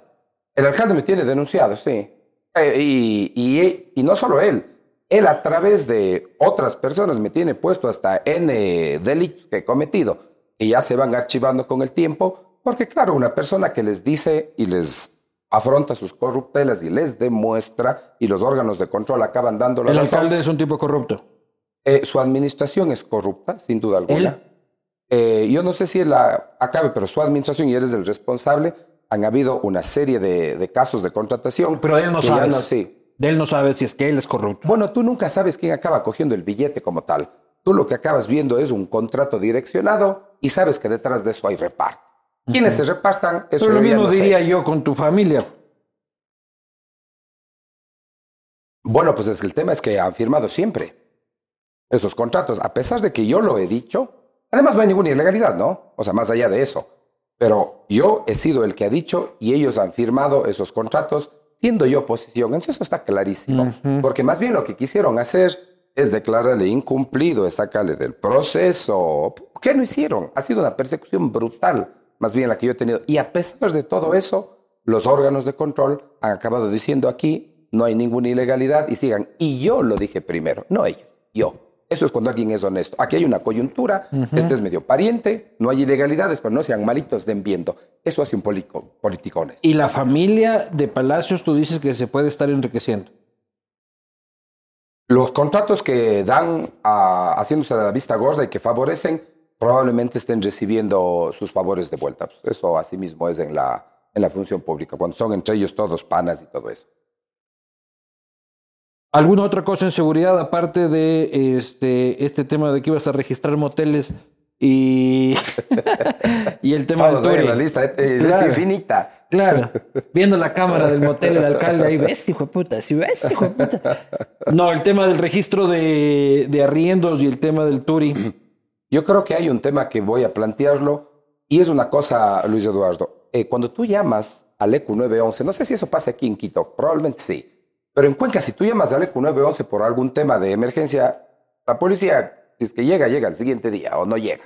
S2: El alcalde me tiene denunciado, sí. Eh, y, y- y no solo él, él a través de otras personas me tiene puesto hasta N delitos que he cometido y ya se van archivando con el tiempo, porque claro, una persona que les dice y les afronta sus corruptelas y les demuestra y los órganos de control acaban dando la
S1: El
S2: razón,
S1: alcalde es un tipo corrupto.
S2: eh, su administración es corrupta, sin duda alguna. Eh, yo no sé si él la acabe, pero su administración y él es el responsable. Han habido una serie de, de casos de contratación.
S1: Pero él no
S2: que ya
S1: sabe.
S2: no- sí.
S1: De él no sabe si es que él es corrupto.
S2: Bueno, tú nunca sabes quién acaba cogiendo el billete como tal. Tú lo que acabas viendo es un contrato direccionado y sabes que detrás de eso hay reparto. Quienes se repartan, eso
S1: Pero lo mismo
S2: no sé.
S1: diría yo con tu familia.
S2: Bueno, pues es que el tema es que han firmado siempre esos contratos, a pesar de que yo lo he dicho. Además, no hay ninguna ilegalidad, ¿no? O sea, más allá de eso. Pero yo he sido el que ha dicho y ellos han firmado esos contratos siendo yo oposición. Entonces eso está clarísimo. Porque más bien lo que quisieron hacer es declararle incumplido, es sacarle del proceso. ¿Qué no hicieron? Ha sido una persecución brutal, más bien la que yo he tenido. Y a pesar de todo eso, los órganos de control han acabado diciendo aquí no hay ninguna ilegalidad y sigan. Y yo lo dije primero, no ellos, yo. Eso es cuando alguien es honesto. Aquí hay una coyuntura, este es medio pariente, no hay ilegalidades, pero no sean malitos den viendo. Eso hace un político, político honesto.
S1: Y la familia de Palacios, tú dices que se puede estar enriqueciendo.
S2: Los contratos que dan a- haciéndose de la vista gorda y que favorecen, probablemente estén recibiendo sus favores de vuelta. Pues eso asimismo es en la, en la función pública, cuando son entre ellos todos panas y todo eso.
S1: ¿Alguna otra cosa en seguridad aparte de este, este tema de que ibas a registrar moteles y, y el tema
S2: Todos
S1: Turi?
S2: la lista, eh, eh,
S1: Claro.
S2: lista infinita.
S1: Claro, viendo la cámara del motel, el alcalde ahí, ves, hijo de puta, sí, ves, hijo de puta. No, el tema del registro de, de arriendos y el tema del Turi.
S2: Yo creo que hay un tema que voy a plantearlo y es una cosa, Luis Eduardo. Eh, cuando tú llamas al ECU 911, no sé si eso pasa aquí en Quito, probablemente sí, pero en Cuenca, si tú llamas al ECU 911 por algún tema de emergencia, la policía, si es que llega, llega el siguiente día o no llega.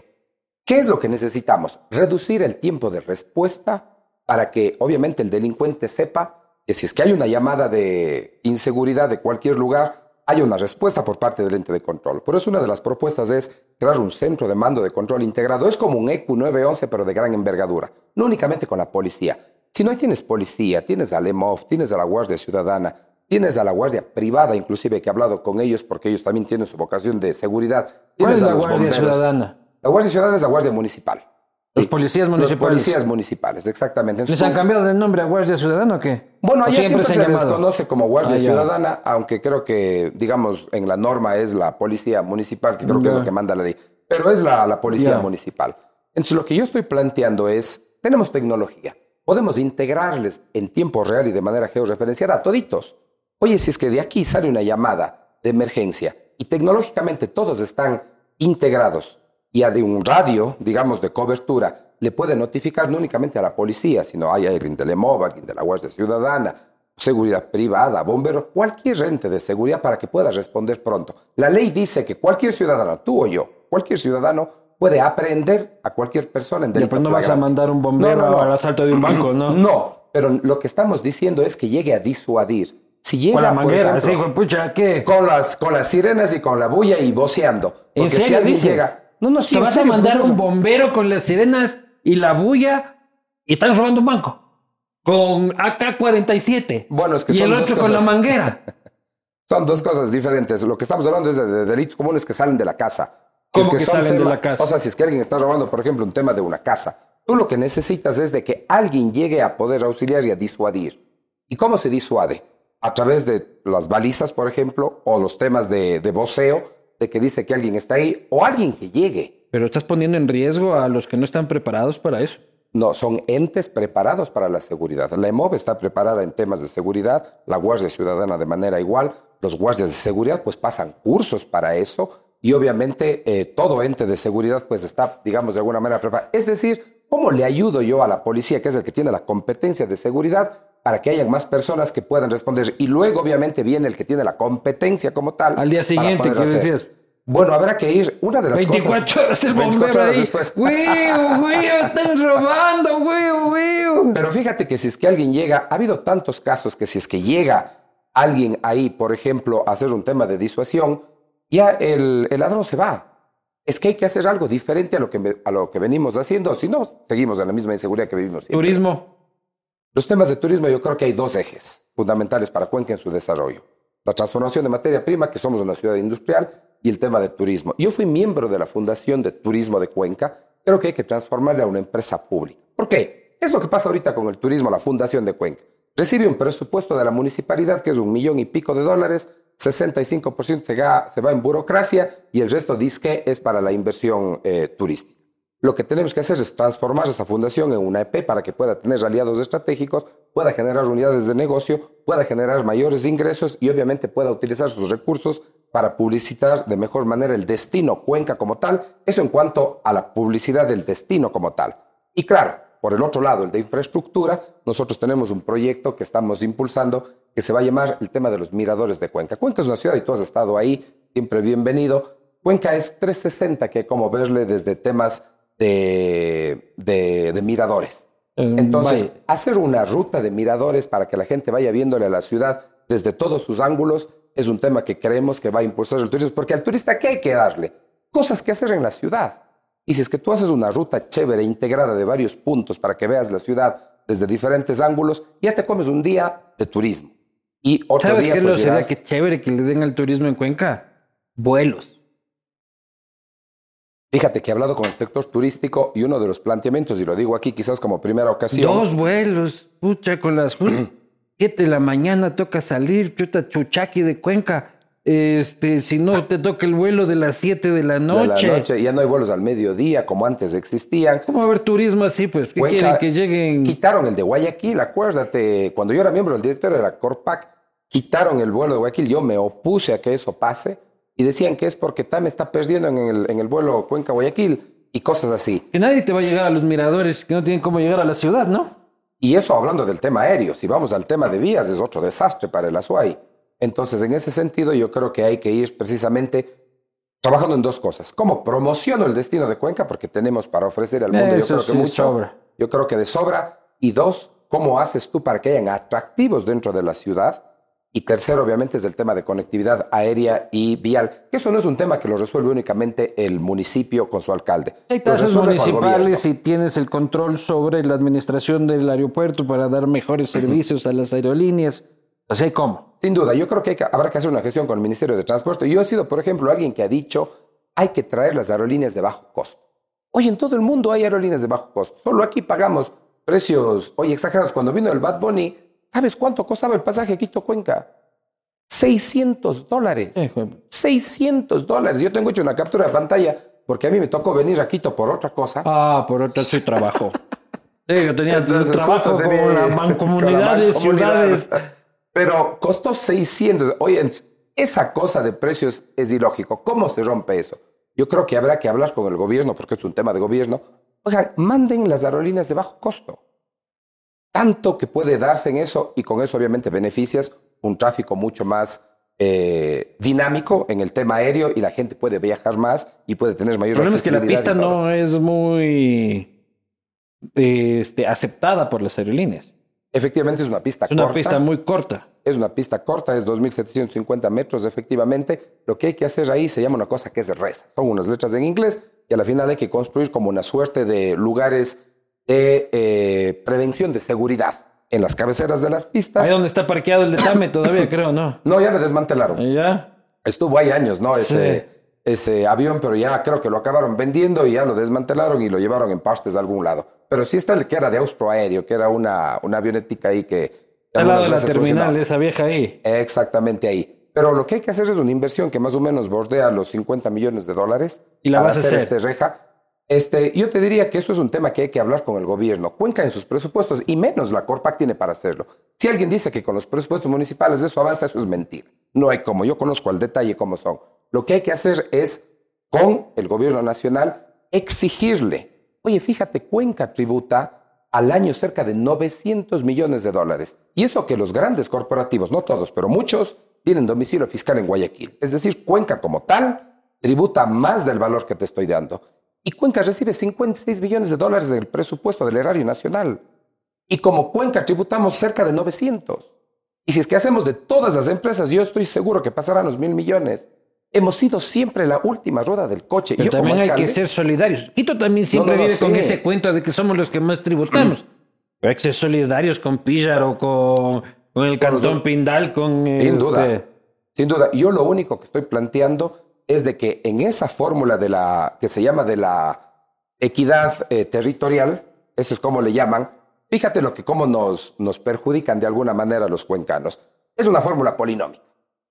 S2: ¿Qué es lo que necesitamos? Reducir el tiempo de respuesta para que obviamente el delincuente sepa que si es que hay una llamada de inseguridad de cualquier lugar, hay una respuesta por parte del ente de control. Por eso una de las propuestas es crear un centro de mando de control integrado. Es como un E ECU 911, pero de gran envergadura. No únicamente con la policía. Si no tienes policía, tienes al EMOF, tienes a la Guardia Ciudadana, tienes a la Guardia Privada, inclusive que he hablado con ellos porque ellos también tienen su vocación de seguridad.
S1: ¿Cuál es
S2: a
S1: la
S2: los
S1: Guardia
S2: bomberos.
S1: Ciudadana?
S2: La Guardia Ciudadana es la Guardia Municipal.
S1: Los policías municipales.
S2: Los policías municipales, exactamente.
S1: ¿Les han cambiado de nombre a Guardia Ciudadana o qué?
S2: bueno,
S1: ¿O
S2: allá siempre, se,
S1: han
S2: les conoce como Guardia
S1: Ah.
S2: Ciudadana, aunque creo que, digamos, en la norma es la Policía Municipal, que creo que es lo que manda la ley. Pero es la, la Policía. Municipal. Entonces, lo que yo estoy planteando es, tenemos tecnología, podemos integrarles en tiempo real y de manera georreferenciada a toditos. Oye, si es que de aquí sale una llamada de emergencia y tecnológicamente todos están integrados y a de un radio, digamos, de cobertura, le puede notificar no únicamente a la policía, sino hay alguien del EMOV, alguien de la Guardia Ciudadana, seguridad privada, bomberos, cualquier ente de seguridad para que pueda responder pronto. La ley dice que cualquier ciudadano, tú o yo, cualquier ciudadano puede aprender a cualquier persona en delito
S1: pues no vas a mandar un bombero
S2: No, no, no.
S1: al asalto de un banco, ¿no?
S2: No, pero lo que estamos diciendo es que llegue a disuadir. Si llega,
S1: Con la
S2: por
S1: manguera,
S2: ejemplo,
S1: hijo de pucha, ¿qué?
S2: con las, con las sirenas y con la bulla y voceando.
S1: ¿En
S2: Porque si alguien
S1: dices?
S2: llega... No, no, sí,
S1: ¿Te vas
S2: serio,
S1: a mandar
S2: pues
S1: un bombero con las sirenas y la bulla y están robando un banco? Con AK-47.
S2: Bueno, es que
S1: y
S2: son
S1: el otro con la manguera.
S2: Son dos cosas diferentes. Lo que estamos hablando es de, de delitos comunes que salen de la casa.
S1: ¿Cómo
S2: es
S1: que salen de la casa?
S2: O sea, si es que alguien está robando, por ejemplo, un tema de una casa, tú lo que necesitas es de que alguien llegue a poder auxiliar y a disuadir. ¿Y cómo se disuade? A través de las balizas, por ejemplo, o los temas de, de voceo, de que dice que alguien está ahí, o alguien que llegue.
S1: Pero estás poniendo en riesgo a los que no están preparados para eso.
S2: No, son entes preparados para la seguridad. La EMOV está preparada en temas de seguridad, la Guardia Ciudadana de manera igual, los guardias de seguridad pues pasan cursos para eso y obviamente eh, todo ente de seguridad pues está, digamos, de alguna manera preparado. Es decir, ¿cómo le ayudo yo a la policía, que es el que tiene la competencia de seguridad, para que haya más personas que puedan responder? Y luego obviamente viene el que tiene la competencia como tal.
S1: Al día siguiente,
S2: poder
S1: ¿qué
S2: hacer.
S1: decías?
S2: Bueno, habrá que ir. Una de las
S1: 24
S2: cosas.
S1: horas el
S2: 24
S1: bombero
S2: horas
S1: ahí.
S2: después.
S1: ¡Güey, güey, están robando, güey, güey!
S2: Pero fíjate que si es que alguien llega, ha habido tantos casos que si es que llega alguien ahí, por ejemplo, a hacer un tema de disuasión, ya el, el ladrón se va. Es que hay que hacer algo diferente a lo que, a lo que venimos haciendo, si no, seguimos en la misma inseguridad que vivimos siempre.
S1: Turismo.
S2: Los temas de turismo yo creo que hay dos ejes fundamentales para Cuenca en su desarrollo. La transformación de materia prima, que somos una ciudad industrial, y el tema de turismo. Yo fui miembro de la Fundación de Turismo de Cuenca. Creo que hay que transformarla a una empresa pública. ¿Por qué? ¿Qué es lo que pasa ahorita con el turismo, la Fundación de Cuenca? Recibe un presupuesto de la municipalidad que es un millón y pico de dólares, 65% se va, se va en burocracia y el resto dice que es para la inversión eh, turística. Lo que tenemos que hacer es transformar esa fundación en una EP para que pueda tener aliados estratégicos, pueda generar unidades de negocio, pueda generar mayores ingresos y obviamente pueda utilizar sus recursos para publicitar de mejor manera el destino Cuenca como tal. Eso en cuanto a la publicidad del destino como tal. Y claro, por el otro lado, el de infraestructura, nosotros tenemos un proyecto que estamos impulsando que se va a llamar el tema de los miradores de Cuenca. Cuenca es una ciudad y tú has estado ahí, siempre bienvenido. Cuenca es 360, que como verle desde temas de, de, de miradores.
S1: Eh,
S2: Entonces, hacer una ruta de miradores para que la gente vaya viéndole a la ciudad desde todos sus ángulos es un tema que creemos que va a impulsar el turismo, porque al turista, ¿qué hay que darle? Cosas que hacer en la ciudad. Y si es que tú haces una ruta chévere, integrada de varios puntos para que veas la ciudad desde diferentes ángulos, ya te comes un día de turismo. Y otro
S1: ¿Sabes
S2: día,
S1: qué
S2: pues
S1: lo
S2: irás-
S1: que chévere que le den al turismo en Cuenca? Vuelos.
S2: Fíjate que he hablado con el sector turístico y uno de los planteamientos, y lo digo aquí quizás como primera ocasión,
S1: Dos vuelos, pucha, con las... 7 de la mañana toca salir, chuta chuchaqui de Cuenca. Este, si no te toca el vuelo de las 7 de la
S2: De
S1: noche.
S2: la noche, ya no hay vuelos al mediodía como antes existían.
S1: ¿Cómo va a haber turismo así? Pues, ¿qué
S2: Cuenca-
S1: quieren? Que lleguen.
S2: Quitaron el de Guayaquil, acuérdate, cuando yo era miembro del directorio de la Corpac, quitaron el vuelo de Guayaquil, yo me opuse a que eso pase y decían que es porque TAM está perdiendo en el, en el vuelo Cuenca-Guayaquil y cosas así.
S1: Que nadie te va a llegar a los miradores, que no tienen cómo llegar a la ciudad, ¿no?
S2: Y eso hablando del tema aéreo, si vamos al tema de vías es otro desastre para el Azuay. Entonces, en ese sentido, yo creo que hay que ir precisamente trabajando en dos cosas. ¿Cómo promociono el destino de Cuenca? Porque tenemos para ofrecer al mundo, yo creo que
S1: sí,
S2: mucho.
S1: sobra.
S2: Yo creo que de sobra. Y dos, ¿cómo haces tú para que hayan atractivos dentro de la ciudad? Y tercero, obviamente, es el tema de conectividad aérea y vial, que eso no es un tema que lo resuelve únicamente el municipio con su alcalde.
S1: Hay tasas municipales y tienes el control sobre la administración del aeropuerto para dar mejores servicios a las aerolíneas. O sea, ¿cómo?
S2: Sin duda, yo creo que, que habrá que hacer una gestión con el Ministerio de Transporte. Yo he sido, por ejemplo, alguien que ha dicho hay que traer las aerolíneas de bajo costo. Oye, en todo el mundo hay aerolíneas de bajo costo. Solo aquí pagamos precios, oye, exagerados. Cuando vino el Bad Bunny, ¿sabes cuánto costaba el pasaje Quito-Cuenca? 600 dólares.
S1: Eh, joder.
S2: 600 dólares. Yo tengo hecho una captura de pantalla porque a mí me tocó venir a Quito por otra cosa.
S1: Ah, por otro sí trabajo. Sí, yo tenía
S2: Entonces,
S1: un trabajo con
S2: tenía- con la
S1: ciudades.
S2: Pero costó 600. Oye, esa cosa de precios es ilógico. ¿Cómo se rompe eso? Yo creo que habrá que hablar con el gobierno, porque es un tema de gobierno. Oigan, manden las aerolíneas de bajo costo. Tanto que puede darse en eso y con eso obviamente beneficias un tráfico mucho más eh, dinámico en el tema aéreo y la gente puede viajar más y puede tener mayor
S1: El problema es que la pista no es muy este, aceptada por las aerolíneas.
S2: Efectivamente es una pista
S1: Es una
S2: corta.
S1: pista muy corta.
S2: Es una pista corta, es 2.750 metros efectivamente. Lo que hay que hacer ahí se llama una cosa que es reza. Son unas letras en inglés y a la final hay que construir como una suerte de lugares de eh, prevención de seguridad en las cabeceras de las pistas.
S1: Ahí donde está parqueado el de Tame todavía, creo, ¿no?
S2: No, ya le desmantelaron.
S1: Ya.
S2: Estuvo ahí años, ¿no? Ese, ese avión, pero ya creo que lo acabaron vendiendo y ya lo desmantelaron y lo llevaron en partes a algún lado. Pero sí está el que era de Austro Aéreo, que era una, una avionética ahí que...
S1: Al lado de la terminal, esa vieja ahí.
S2: Exactamente ahí. Pero lo que hay que hacer es una inversión que más o menos bordea los 50 millones de dólares
S1: Y la
S2: para
S1: vas a
S2: hacer
S1: hacer.
S2: este reja. Este, yo te diría que eso es un tema que hay que hablar con el gobierno. Cuenca en sus presupuestos y menos la Corpac tiene para hacerlo. Si alguien dice que con los presupuestos municipales eso avanza, eso es mentira. No hay como. Yo conozco al detalle cómo son. Lo que hay que hacer es con el gobierno nacional exigirle. Oye, fíjate, Cuenca tributa al año cerca de 900 millones de dólares. Y eso que los grandes corporativos, no todos, pero muchos, tienen domicilio fiscal en Guayaquil. Es decir, Cuenca como tal tributa más del valor que te estoy dando. Y Cuenca recibe 56 millones de dólares del presupuesto del erario nacional. Y como Cuenca tributamos cerca de 900. Y si es que hacemos de todas las empresas, yo estoy seguro que pasarán los mil millones. Hemos sido siempre la última rueda del coche.
S1: Pero
S2: Yo
S1: también hay que
S2: alcalde-
S1: ser solidarios. Quito también siempre
S2: no, no,
S1: vive con
S2: sí.
S1: ese cuento de que somos los que más tributamos. Pero hay que ser solidarios con Píllaro, con, con el Cantón. Pindal, con...
S2: Sin
S1: este,
S2: duda. Sin duda. Yo lo único que estoy planteando es de que en esa fórmula de la que se llama de la equidad eh, territorial, eso es como le llaman, fíjate lo que cómo nos, nos perjudican de alguna manera los cuencanos. Es una fórmula polinómica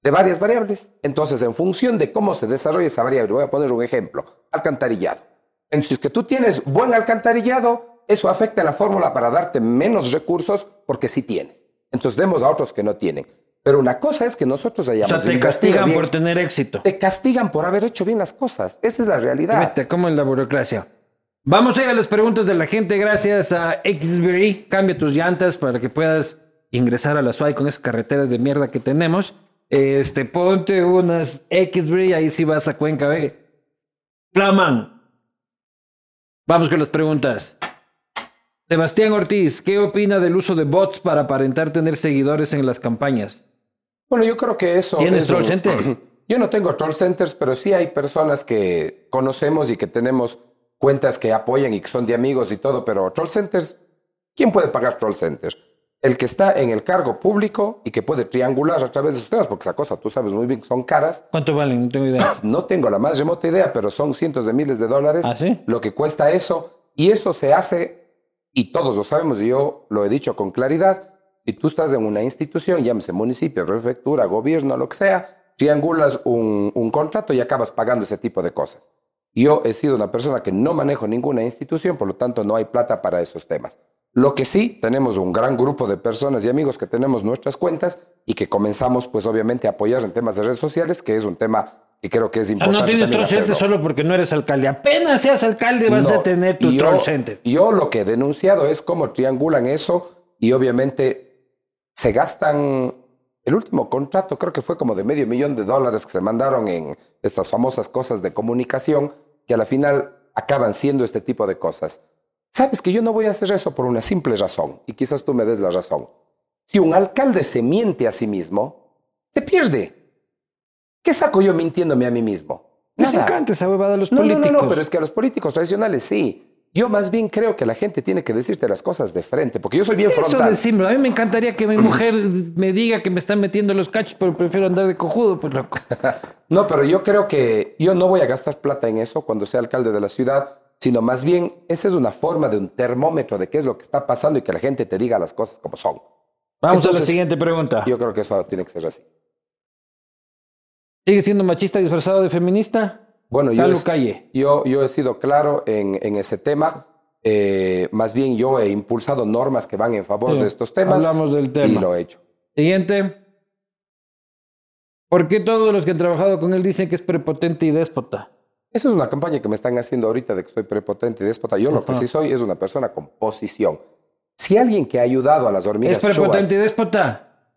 S2: de varias variables. Entonces, en función de cómo se desarrolla esa variable, voy a poner un ejemplo, alcantarillado. Entonces, que tú tienes buen alcantarillado, eso afecta la fórmula para darte menos recursos porque sí tienes. Entonces, demos a otros que no tienen. Pero una cosa es que nosotros
S1: O
S2: hayamos
S1: sea, te castigan
S2: bien.
S1: por tener éxito.
S2: Te castigan por haber hecho bien las cosas. Esa es la realidad.
S1: Vete, ¿cómo es la burocracia? Vamos a ir a las preguntas de la gente gracias a Xberry. Cambia tus llantas para que puedas ingresar a la SUAI con esas carreteras de mierda que tenemos. Este, ponte unas Xberry, ahí sí vas a Cuenca, ve. Flaman. Vamos con las preguntas. Sebastián Ortiz, ¿qué opina del uso de bots para aparentar tener seguidores en las campañas?
S2: Bueno, yo creo que eso.
S1: ¿Tienes
S2: eso-
S1: troll center?
S2: Yo no tengo troll centers, pero sí hay personas que conocemos y que tenemos cuentas que apoyan y que son de amigos y todo, pero troll centers, ¿quién puede pagar troll centers? El que está en el cargo público y que puede triangular a través de sus temas, porque esa cosa tú sabes muy bien que son caras.
S1: ¿Cuánto valen? No tengo idea.
S2: No tengo la más remota idea, pero son cientos de miles de dólares
S1: ¿Ah, sí?
S2: lo que cuesta eso. Y eso se hace, y todos lo sabemos, y yo lo he dicho con claridad, Si tú estás en una institución, llámese municipio, prefectura, gobierno, lo que sea, triangulas un, un contrato y acabas pagando ese tipo de cosas. Yo he sido una persona que no manejo ninguna institución, por lo tanto no hay plata para esos temas. Lo que sí, tenemos un gran grupo de personas y amigos que tenemos nuestras cuentas y que comenzamos pues obviamente a apoyar en temas de redes sociales, que es un tema que creo que es
S1: Ah,
S2: importante.
S1: no tienes troll center solo porque no eres alcalde. Apenas seas alcalde vas
S2: No,
S1: a tener tu
S2: y
S1: troll
S2: yo,
S1: center.
S2: Yo lo que he denunciado es cómo triangulan eso y obviamente se gastan el último contrato, creo que fue como de medio millón de dólares que se mandaron en estas famosas cosas de comunicación que a la final acaban siendo este tipo de cosas. Sabes que yo no voy a hacer eso por una simple razón y quizás tú me des la razón. Si un alcalde se miente a sí mismo, se pierde. ¿Qué saco yo mintiéndome a mí mismo?
S1: Les
S2: Nada.
S1: encanta esa huevada a los
S2: No, no,
S1: políticos.
S2: no, no, pero es que a los políticos tradicionales sí. Yo más bien creo que la gente tiene que decirte las cosas de frente, porque yo soy bien
S1: Eso
S2: frontal.
S1: decimos. A mí me encantaría que mi mujer me diga que me están metiendo los cachos, pero prefiero andar de cojudo, pues loco.
S2: No, pero yo creo que yo no voy a gastar plata en eso cuando sea alcalde de la ciudad, sino más bien esa es una forma de un termómetro de qué es lo que está pasando y que la gente te diga las cosas como son.
S1: Vamos a la siguiente pregunta.
S2: Yo creo que eso tiene que ser así.
S1: ¿Sigue siendo machista disfrazado de feminista?
S2: Bueno, yo,
S1: Calle.
S2: yo, yo he sido claro en, en ese tema. Eh, más bien yo he impulsado normas que van en favor
S1: Sí,
S2: de estos temas
S1: hablamos del tema.
S2: y lo he hecho.
S1: Siguiente. ¿Por qué todos los que han trabajado con él dicen que es prepotente y déspota?
S2: Esa es una campaña que me están haciendo ahorita de que soy prepotente y déspota. Yo lo que sí soy es una persona con posición. Si alguien que ha ayudado a las hormigas
S1: ¿Es prepotente y déspota?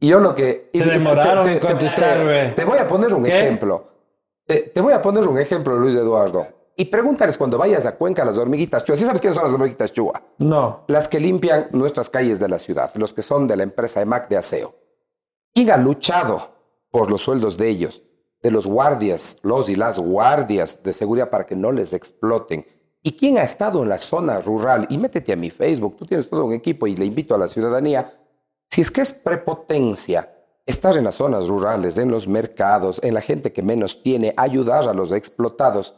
S2: y yo lo que...
S1: Se
S2: y-
S1: demoraron
S2: te, te- te voy a poner un
S1: ¿Qué?
S2: ejemplo. Te, te voy a poner un ejemplo, Luis Eduardo. Y pregúntales cuando vayas a Cuenca las hormiguitas chuas. ¿Sí sabes quiénes son las hormiguitas chua?
S1: No.
S2: Las que limpian nuestras calles de la ciudad, los que son de la empresa EMAC de aseo. ¿Quién ha luchado por los sueldos de ellos, de los guardias, los y las guardias de seguridad para que no les exploten? ¿Y quién ha estado en la zona rural? Y métete a mi Facebook, tú tienes todo un equipo y le invito a la ciudadanía. Si es que es prepotencia estar en las zonas rurales, en los mercados, en la gente que menos tiene, ayudar a los explotados,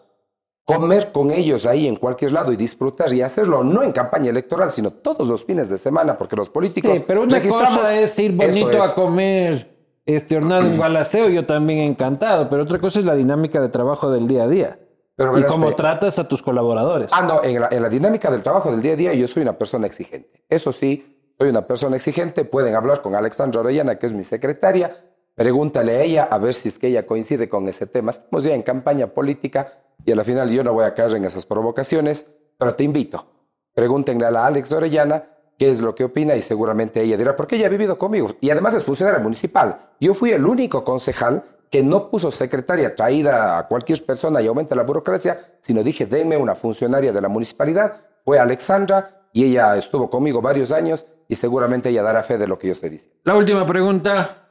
S2: comer con ellos ahí en cualquier lado y disfrutar y hacerlo no en campaña electoral, sino todos los fines de semana, porque los políticos
S1: Sí, pero una cosa es ir bonito
S2: es.
S1: a comer este hornado en balaceo, yo también encantado, pero otra cosa es la dinámica de trabajo del día a día.
S2: Pero
S1: y cómo tratas a tus colaboradores.
S2: Ah, no, en la, en la dinámica del trabajo del día a día yo soy una persona exigente. Eso sí, soy una persona exigente. Pueden hablar con Alexandra Orellana, que es mi secretaria. Pregúntale a ella a ver si es que ella coincide con ese tema. Estamos ya en campaña política y a la final yo no voy a caer en esas provocaciones, pero te invito. Pregúntenle a la Alex Orellana qué es lo que opina y seguramente ella dirá, porque ella ha vivido conmigo y además es funcionaria municipal. Yo fui el único concejal que no puso secretaria traída a cualquier persona y aumenta la burocracia, sino dije, denme una funcionaria de la municipalidad. Fue Alexandra y ella estuvo conmigo varios años y seguramente ella dará fe de lo que yo estoy diciendo.
S1: La última pregunta.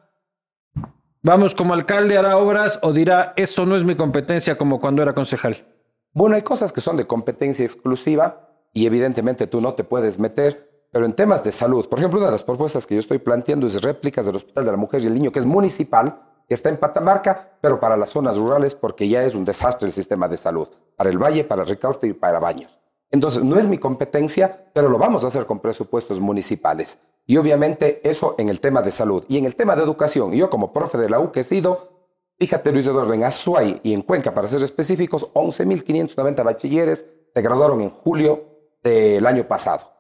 S1: ¿Vamos como alcalde hará obras o dirá, eso no es mi competencia como cuando era concejal?
S2: Bueno, hay cosas que son de competencia exclusiva y evidentemente tú no te puedes meter, pero en temas de salud, por ejemplo, una de las propuestas que yo estoy planteando es réplicas del Hospital de la Mujer y el Niño, que es municipal, que está en Patamarca, pero para las zonas rurales porque ya es un desastre el sistema de salud, para el Valle, para Ricaurte y para Baños. Entonces, no es mi competencia, pero lo vamos a hacer con presupuestos municipales. Y obviamente eso en el tema de salud. Y en el tema de educación, yo como profe de la U que he sido, fíjate Luis Eduardo, en Azuay y en Cuenca, para ser específicos, 11.590 bachilleres se graduaron en julio del año pasado.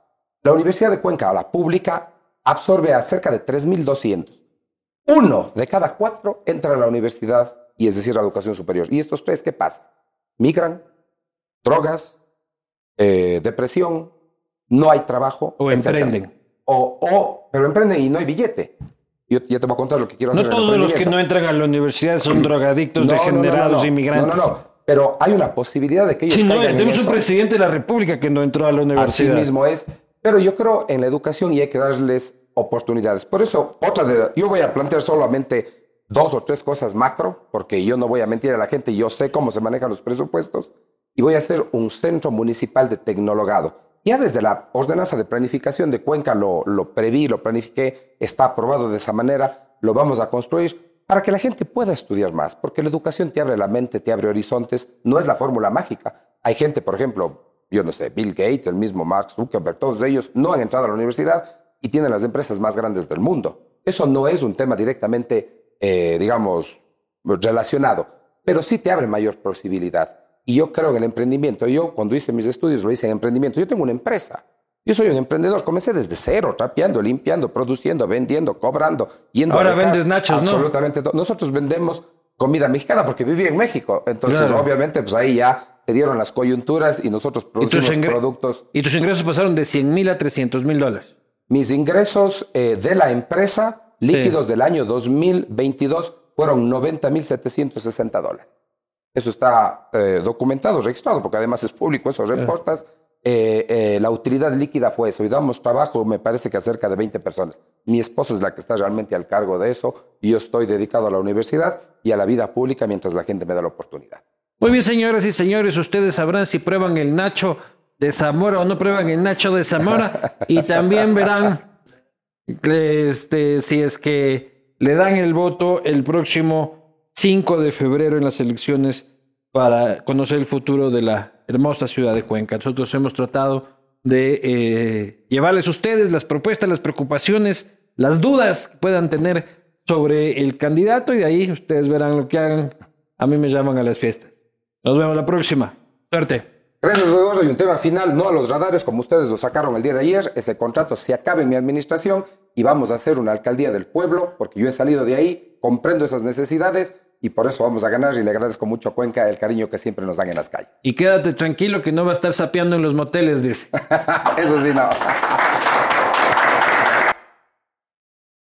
S2: La Universidad de Cuenca, la pública, absorbe a cerca de 3.200. Uno de cada cuatro entra a la universidad, y es decir, a la educación superior. ¿Y estos tres qué pasa? Migran, drogas, eh, depresión, no hay trabajo.
S1: O
S2: etcétera.
S1: emprenden.
S2: O, o, pero emprenden y no hay billete. Yo ya te voy a contar lo que quiero
S1: No
S2: hacer. el
S1: todos los que no entran a la universidad son drogadictos,
S2: No, no, no,
S1: degenerados,
S2: no, no.
S1: inmigrantes.
S2: No, no, no. Pero hay una posibilidad de que ellos
S1: Sí, no,
S2: caigan en
S1: tenemos un presidente de la República que no entró a la
S2: Así
S1: universidad.
S2: mismo es. Pero yo creo en la educación y hay que darles oportunidades. Por eso, otra de yo voy a plantear solamente dos o tres cosas macro, porque yo no voy a mentir a la gente, yo sé cómo se manejan los presupuestos, y voy a hacer un centro municipal de tecnologado. Ya desde la ordenanza de planificación de Cuenca lo, lo preví, lo planifiqué, está aprobado de esa manera, lo vamos a construir para que la gente pueda estudiar más, porque la educación te abre la mente, te abre horizontes, no es la fórmula mágica. Hay gente, por ejemplo, yo no sé, Bill Gates, el mismo Mark Zuckerberg, todos ellos no han entrado a la universidad, y tiene las empresas más grandes del mundo. Eso no es un tema directamente, eh, digamos, relacionado, pero sí te abre mayor posibilidad. Y yo creo en el emprendimiento. Yo cuando hice mis estudios lo hice en emprendimiento. Yo tengo una empresa. Yo soy un emprendedor. Comencé desde cero, trapeando, limpiando, produciendo, vendiendo, cobrando, yendo
S1: Ahora vendes nachos, ¿no?
S2: Absolutamente todo. Nosotros vendemos comida mexicana porque viví en México. Entonces,
S1: Claro.
S2: obviamente, pues ahí ya se dieron las coyunturas y nosotros
S1: Y
S2: producimos
S1: ingre-
S2: productos.
S1: y tus ingresos pasaron de 100 mil a 300 mil dólares.
S2: Mis ingresos eh, de la empresa líquidos del año 2022 fueron 90.760 dólares. Eso está eh, documentado, registrado, porque además es público, esos reportas. Eh, eh, la utilidad líquida fue eso y damos trabajo, me parece que a cerca de 20 personas. Mi esposa es la que está realmente al cargo de eso y yo estoy dedicado a la universidad y a la vida pública mientras la gente me da la oportunidad.
S1: Muy bien, señoras y señores, ustedes sabrán si prueban el Nacho de Zamora o no prueban el Nacho de Zamora y también verán este, si es que le dan el voto el próximo 5 de febrero en las elecciones para conocer el futuro de la hermosa ciudad de Cuenca. Nosotros hemos tratado de eh, llevarles a ustedes las propuestas, las preocupaciones, las dudas que puedan tener sobre el candidato y de ahí ustedes verán lo que hagan. A mí me llaman a las fiestas. Nos vemos la próxima. Suerte.
S2: Gracias, Eduardo. Y un tema final, no a los radares como ustedes lo sacaron el día de ayer. Ese contrato se acaba en mi administración y vamos a hacer una alcaldía del pueblo porque yo he salido de ahí, comprendo esas necesidades y por eso vamos a ganar y le agradezco mucho a Cuenca el cariño que siempre nos dan en las calles.
S1: Y quédate tranquilo que no va a estar sapeando en los moteles, dice.
S2: Eso sí, no.